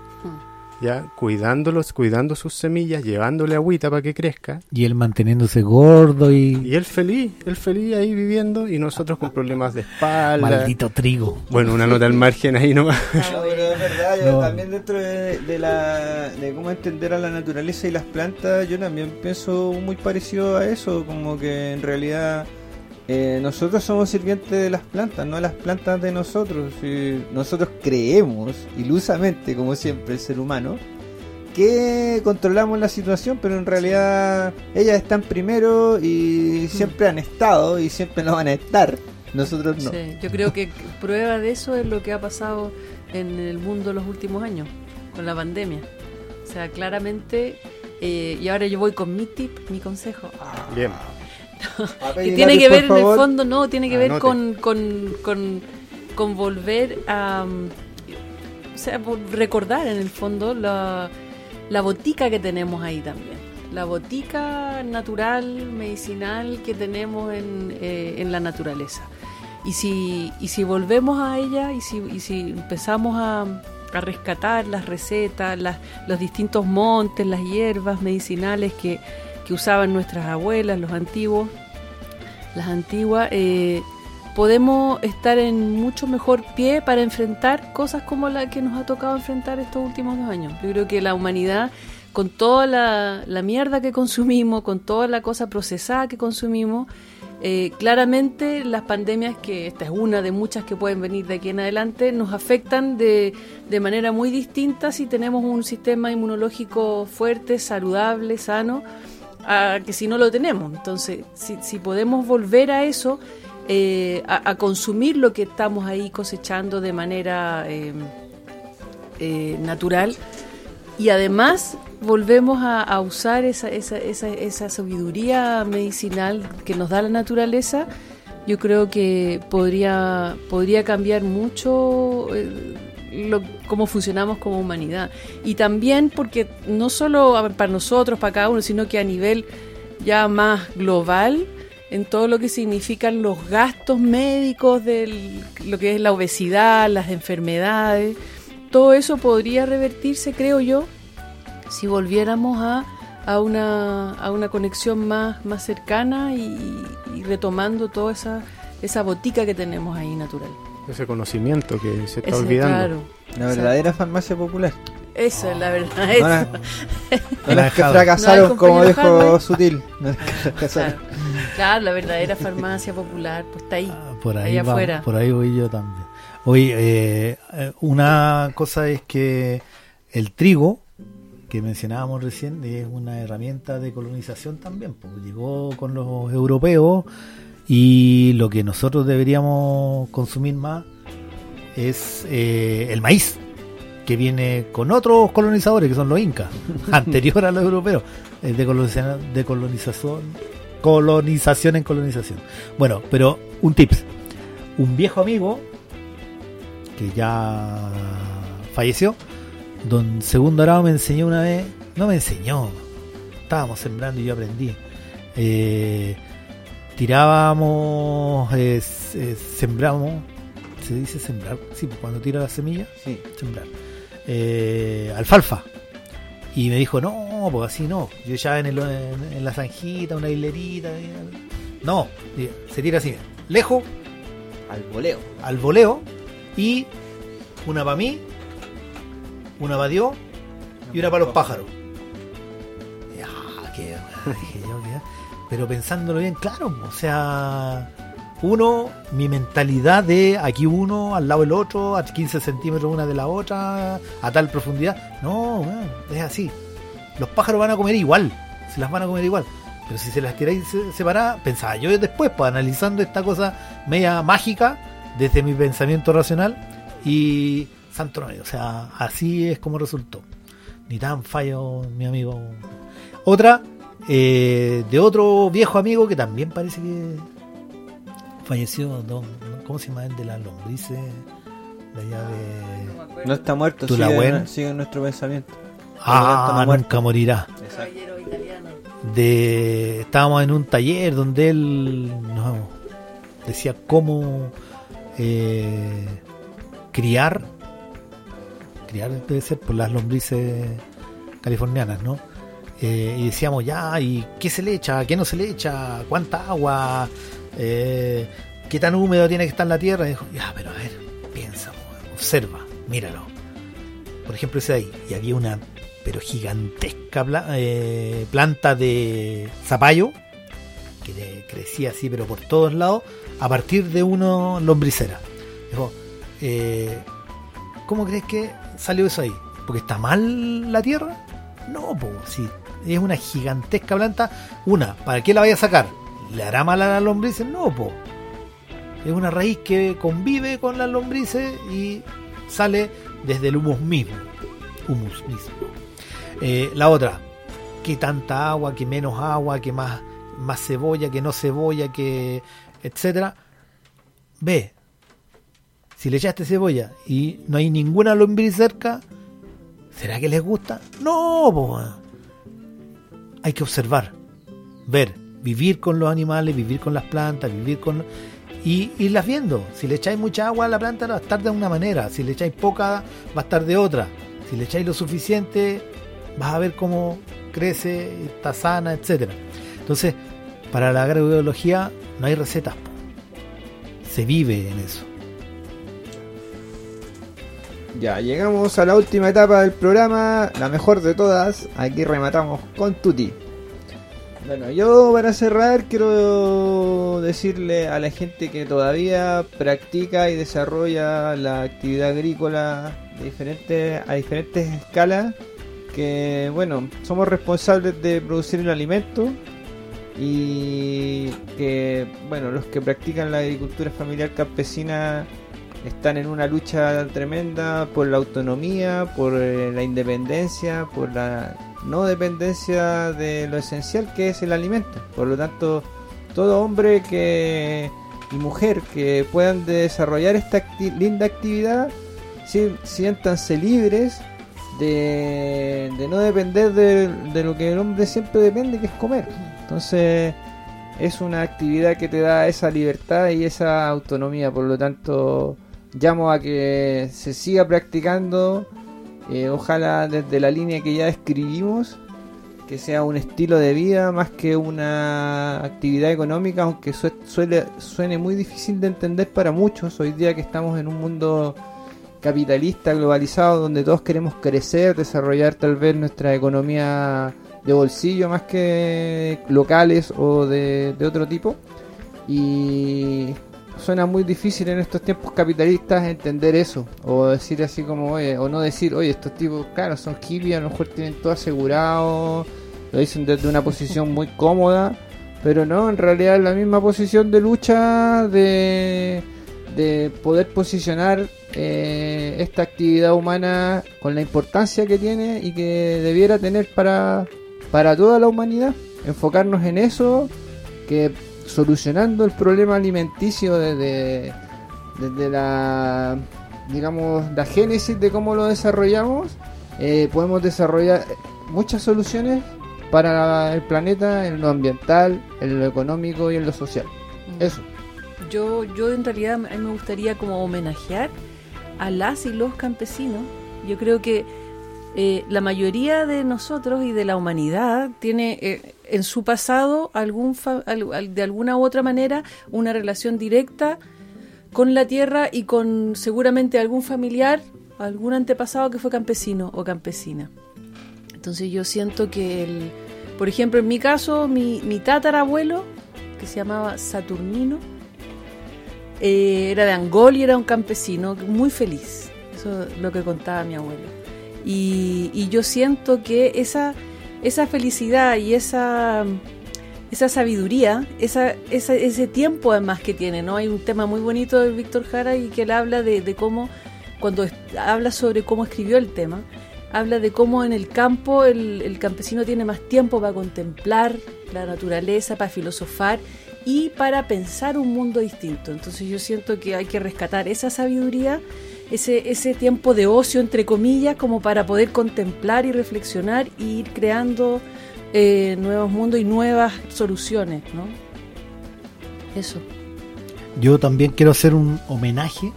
[SPEAKER 4] ya cuidándolos, cuidando sus semillas, llevándole agüita para que crezca.
[SPEAKER 2] Y él manteniéndose gordo y.
[SPEAKER 4] Y él feliz, él feliz ahí viviendo y nosotros con problemas de espalda.
[SPEAKER 2] Maldito trigo.
[SPEAKER 4] Bueno, una nota al margen ahí nomás.
[SPEAKER 1] No, pero es verdad, yo
[SPEAKER 2] No.
[SPEAKER 1] también dentro de, de la, de cómo entender a la naturaleza y las plantas, yo también pienso muy parecido a eso, como que en realidad eh, nosotros somos sirvientes de las plantas, no las plantas de nosotros. Y nosotros creemos, ilusamente, como siempre, el ser humano, que controlamos la situación, pero en realidad ellas están primero y siempre han estado y siempre no van a estar. Nosotros no.
[SPEAKER 3] Sí, yo creo que prueba de eso es lo que ha pasado en el mundo los últimos años, con la pandemia. O sea, claramente, eh, y ahora yo voy con mi tip, mi consejo,
[SPEAKER 4] Bien.
[SPEAKER 3] Que tiene que ver en el fondo, no, tiene que ver con, con, con, con volver a, o sea, recordar en el fondo la, la botica que tenemos ahí también. La botica natural, medicinal que tenemos en, eh, en la naturaleza. Y si, y si volvemos a ella y si, y si empezamos a, a rescatar las recetas, las, los distintos montes, las hierbas medicinales que, que usaban nuestras abuelas, los antiguos, las antiguas, eh, podemos estar en mucho mejor pie para enfrentar cosas como la que nos ha tocado enfrentar estos últimos dos años. Yo creo que la humanidad, con toda la, mierda que consumimos, con toda la cosa procesada que consumimos, eh, claramente las pandemias, que esta es una de muchas que pueden venir de aquí en adelante, nos afectan de, de manera muy distinta si tenemos un sistema inmunológico fuerte, saludable, sano, que si no lo tenemos. Entonces, si, podemos volver a eso, eh, a, consumir lo que estamos ahí cosechando de manera eh, eh, natural y además volvemos a, a usar esa, esa, esa, esa sabiduría medicinal que nos da la naturaleza, yo creo que podría, podría cambiar mucho eh, lo, cómo funcionamos como humanidad. Y también porque no solo para nosotros, para cada uno, sino que a nivel ya más global, en todo lo que significan los gastos médicos de lo que es la obesidad, las enfermedades, todo eso podría revertirse, creo yo, si volviéramos a, a, una, a una conexión más, más cercana y, y retomando toda esa, esa botica que tenemos ahí natural.
[SPEAKER 4] Ese conocimiento que se está
[SPEAKER 3] Ese,
[SPEAKER 4] olvidando.
[SPEAKER 3] claro.
[SPEAKER 1] La verdadera farmacia popular.
[SPEAKER 3] Eso es la verdad.
[SPEAKER 1] No, la- no
[SPEAKER 2] La
[SPEAKER 1] las que fracasaron,
[SPEAKER 3] No,
[SPEAKER 1] como dijo. Sutil. Las que.
[SPEAKER 3] Claro. Claro, la verdadera farmacia popular, pues está ahí.
[SPEAKER 2] Ah, por ahí
[SPEAKER 3] Allá
[SPEAKER 2] va-
[SPEAKER 3] afuera.
[SPEAKER 2] por ahí voy yo también. Hoy eh, eh, una cosa es que el trigo que mencionábamos recién es una herramienta de colonización también, pues llegó con los europeos y lo que nosotros deberíamos consumir más es eh, el maíz que viene con otros colonizadores que son los incas, anterior a los europeos, de colonización, de colonización, colonización en colonización. Bueno, pero un tips, un viejo amigo que ya falleció, don Segundo Arao me enseñó una vez, no me enseñó, estábamos sembrando y yo aprendí. Eh, tirábamos, eh, eh, sembramos, se dice sembrar, sí, pues cuando tira la semilla,
[SPEAKER 1] Sí.
[SPEAKER 2] sembrar. Eh, alfalfa. Y me dijo, no, pues así no. Yo ya en, el, en, en la zanjita, una hilerita. No, se tira así, lejos,
[SPEAKER 1] Al voleo.
[SPEAKER 2] al voleo, y una para mí, una para Dios y una para los pájaros. Ya, qué Pero pensándolo bien, claro, o sea, uno, mi mentalidad de aquí uno, al lado del otro, a 15 centímetros una de la otra, a tal profundidad. No, es así. Los pájaros van a comer igual, se las van a comer igual. Pero si se las queréis se- separar, pensaba yo después, pues analizando esta cosa media mágica desde mi pensamiento racional y santo no, o sea, así es como resultó. Ni tan fallo, mi amigo. Otra, eh, de otro viejo amigo que también parece que falleció, don, ¿cómo se llama el de las lombrices? De allá de...
[SPEAKER 1] No está muerto,
[SPEAKER 2] ¿Tú
[SPEAKER 1] sigue,
[SPEAKER 2] la
[SPEAKER 1] sigue en nuestro pensamiento.
[SPEAKER 2] Ah,
[SPEAKER 1] no
[SPEAKER 2] nunca morirá.
[SPEAKER 1] Exacto.
[SPEAKER 2] de estábamos en un taller donde él nos decía cómo eh, criar criar debe ser por las lombrices californianas no Eh, y decíamos ya y qué se le echa qué no se le echa cuánta agua eh, qué tan húmedo tiene que estar la tierra y dijo ya pero a ver piensa observa míralo. Por ejemplo ese ahí y había una pero gigantesca eh, planta de zapallo que crecía así pero por todos lados a partir de uno lombricera. Dijo eh, ¿cómo crees que salió eso ahí? ¿porque está mal la tierra? no, pues si es una gigantesca planta una, ¿para qué la vaya a sacar? ¿le hará mal a las lombrices? no, pues es una raíz que convive con las lombrices y sale desde el humus mismo humus mismo eh, la otra, que tanta agua, que menos agua, que más, más cebolla, que no cebolla, que etcétera. Ve, si le echaste cebolla y no hay ninguna lombriz cerca, ¿será que les gusta? No, po. Hay que observar, ver, vivir con los animales, vivir con las plantas, vivir con y irlas viendo. Si le echáis mucha agua a la planta va a estar de una manera, si le echáis poca va a estar de otra. Si le echáis lo suficiente, vas a ver cómo crece, está sana, etcétera. Entonces, para la agrobiología no hay recetas, se vive en eso.
[SPEAKER 1] Ya, llegamos a la última etapa del programa, la mejor de todas. Aquí rematamos con Tuti. Bueno, yo para cerrar quiero decirle a la gente que todavía practica y desarrolla la actividad agrícola a diferentes escalas que, bueno, somos responsables de producir el alimento y que, bueno, los que practican la agricultura familiar campesina están en una lucha tremenda por la autonomía, por eh, la independencia, por la no dependencia de lo esencial que es el alimento. Por lo tanto, todo hombre que y mujer que puedan desarrollar esta linda actividad, sí- siéntanse libres de, no depender de, de lo que el hombre siempre depende, que es comer. Entonces, es una actividad que te da esa libertad y esa autonomía. Por lo tanto, llamo a que se siga practicando. eh, ojalá desde la línea que ya describimos, que sea un estilo de vida más que una actividad económica, aunque sue- suele, suene muy difícil de entender para muchos hoy día que estamos en un mundo capitalista, globalizado, donde todos queremos crecer, desarrollar tal vez nuestra economía de bolsillo más que locales o de, de otro tipo. Y suena muy difícil en estos tiempos capitalistas entender eso, o decir así como, o no decir, oye, estos tipos, claro, son hippies, a lo mejor tienen todo asegurado, lo dicen desde una posición muy cómoda, pero no, en realidad es la misma posición de lucha de, de poder posicionar eh, esta actividad humana con la importancia que tiene y que debiera tener para, para toda la humanidad. Enfocarnos en eso, que solucionando el problema alimenticio desde, desde la digamos la génesis de cómo lo desarrollamos eh, podemos desarrollar muchas soluciones para el planeta en lo ambiental en lo económico y en lo social. Eso.
[SPEAKER 3] Yo, yo en realidad a mí me gustaría como homenajear a las y los campesinos. Yo creo que eh, la mayoría de nosotros y de la humanidad tiene eh, en su pasado algún fa- al- de alguna u otra manera una relación directa con la tierra y con seguramente algún familiar, algún antepasado que fue campesino o campesina. Entonces yo siento que, el, por ejemplo, en mi caso, mi, mi tatarabuelo, que se llamaba Saturnino, eh, era de Angol y era un campesino muy feliz. Eso es lo que contaba mi abuelo. Y, y yo siento que esa, esa felicidad y esa, esa sabiduría, esa, esa- ese tiempo además que tiene, ¿no? Hay un tema muy bonito de Víctor Jara y que él habla de, cómo, cuando habla sobre cómo escribió el tema, habla de cómo en el campo el campesino tiene más tiempo para contemplar la naturaleza, para filosofar y para pensar un mundo distinto. Entonces yo siento que hay que rescatar esa sabiduría, ese, ese tiempo de ocio, entre comillas, como para poder contemplar y reflexionar y ir creando eh, nuevos mundos y nuevas soluciones, ¿no? Eso.
[SPEAKER 2] Yo también quiero hacer un homenaje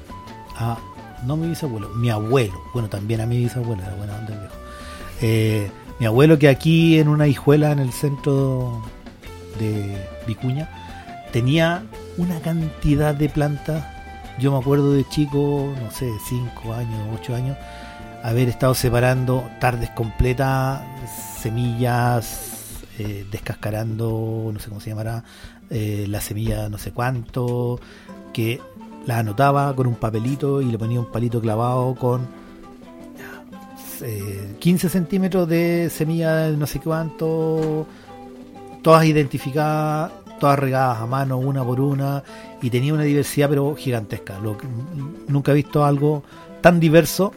[SPEAKER 2] a, no mi bisabuelo, mi abuelo. Bueno, también a mi bisabuelo, era buena onda el viejo. Eh, mi abuelo que aquí en una hijuela en el centro de Vicuña tenía una cantidad de plantas. Yo me acuerdo de chico, no sé, 5 años, 8 años, haber estado separando tardes completas, semillas, eh, descascarando, no sé cómo se llamará, eh, la semilla no sé cuánto, que la anotaba con un papelito y le ponía un palito clavado con eh, 15 centímetros de semilla no sé cuánto, todas identificadas, todas regadas a mano, una por una, y tenía una diversidad pero gigantesca. Lo nunca he visto algo tan diverso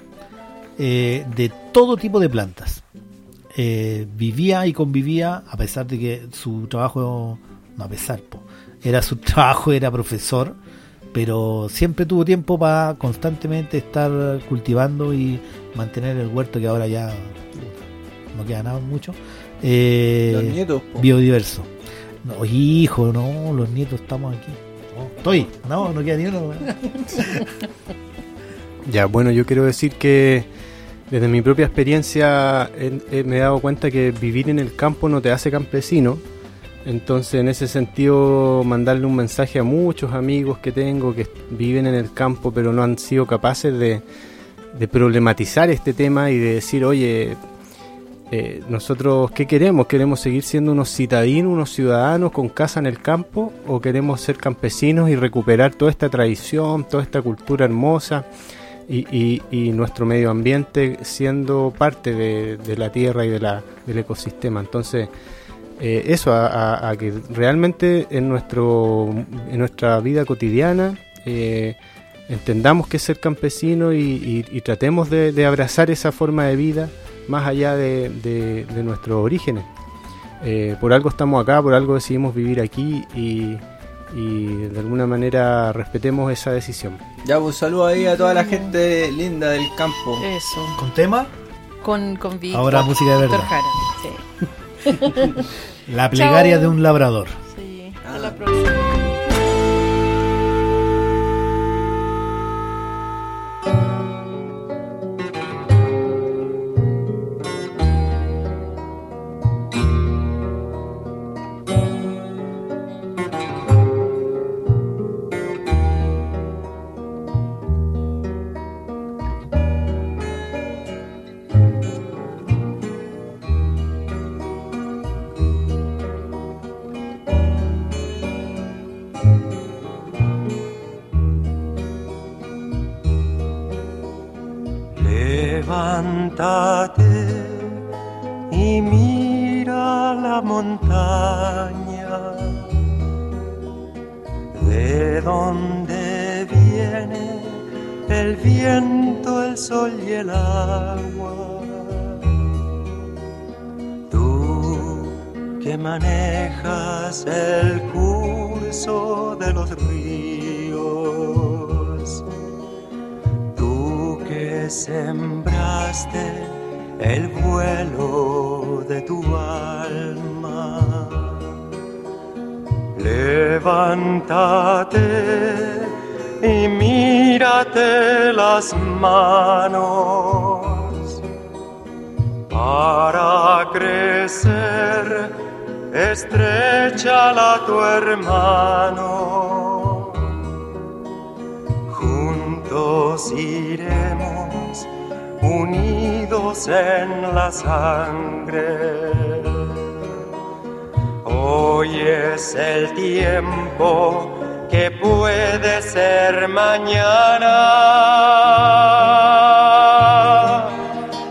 [SPEAKER 2] eh, de todo tipo de plantas. Eh, vivía y convivía, a pesar de que su trabajo, no a pesar, po, era su trabajo, era profesor, pero siempre tuvo tiempo para constantemente estar cultivando y mantener el huerto que ahora ya no queda nada mucho. eh,
[SPEAKER 1] Los nietos,
[SPEAKER 2] biodiverso. No, hijo, no, los nietos estamos aquí. No, estoy, no, no queda ni uno.
[SPEAKER 4] Ya, bueno, yo quiero decir que desde mi propia experiencia he- he- me he dado cuenta que vivir en el campo no te hace campesino. Entonces, en ese sentido, mandarle un mensaje a muchos amigos que tengo que viven en el campo pero no han sido capaces de, de problematizar este tema y de decir, oye, eh, nosotros, ¿qué queremos? ¿Queremos seguir siendo unos citadinos, unos ciudadanos con casa en el campo? ¿O queremos ser campesinos y recuperar toda esta tradición, toda esta cultura hermosa? y, y- nuestro medio ambiente siendo parte de, de la tierra y de la, del ecosistema. Entonces, eh, eso, a, que realmente en, nuestro, en nuestra vida cotidiana eh, entendamos que ser campesino y, y- tratemos de abrazar esa forma de vida más allá de, de- de nuestros orígenes. Eh, por algo estamos acá, por algo decidimos vivir aquí y, y de alguna manera respetemos esa decisión.
[SPEAKER 1] Ya, pues saludo ahí a toda la gente linda del campo.
[SPEAKER 3] Eso.
[SPEAKER 2] Con tema,
[SPEAKER 7] Con, con Víctor.
[SPEAKER 2] ahora música de verdad.
[SPEAKER 7] Jara, sí.
[SPEAKER 2] La plegaria
[SPEAKER 7] Chao.
[SPEAKER 2] de un labrador.
[SPEAKER 7] Sí, a la próxima.
[SPEAKER 8] Mírate las manos para crecer, estrechala tu hermano juntos iremos unidos en la sangre. Hoy es el tiempo que puede ser mañana.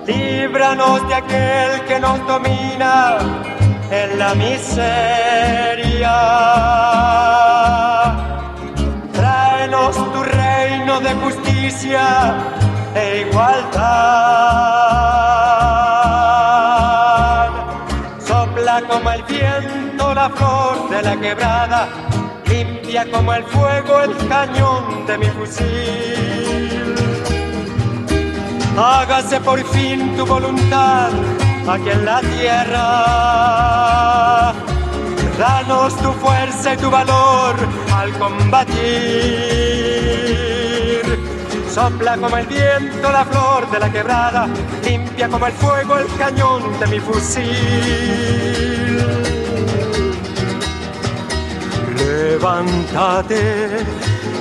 [SPEAKER 8] Líbranos de aquel que nos domina en la miseria. Tráenos tu reino de justicia e igualdad. Sopla como el viento la flor de la quebrada, limpia como el fuego el cañón de mi fusil. Hágase por fin tu voluntad, aquí en la tierra. Danos tu fuerza y tu valor al combatir. Sopla como el viento la flor de la quebrada, limpia como el fuego el cañón de mi fusil. Levántate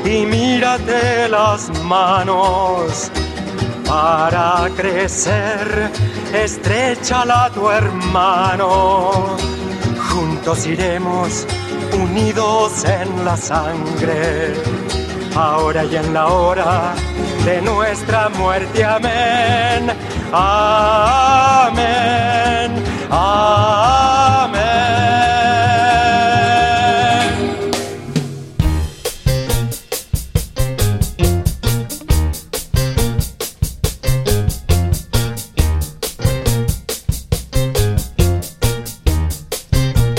[SPEAKER 8] y mírate las manos para crecer. Estrechala a tu hermano. Juntos iremos unidos en la sangre. Ahora y en la hora de nuestra muerte. Amén. Amén. Amén.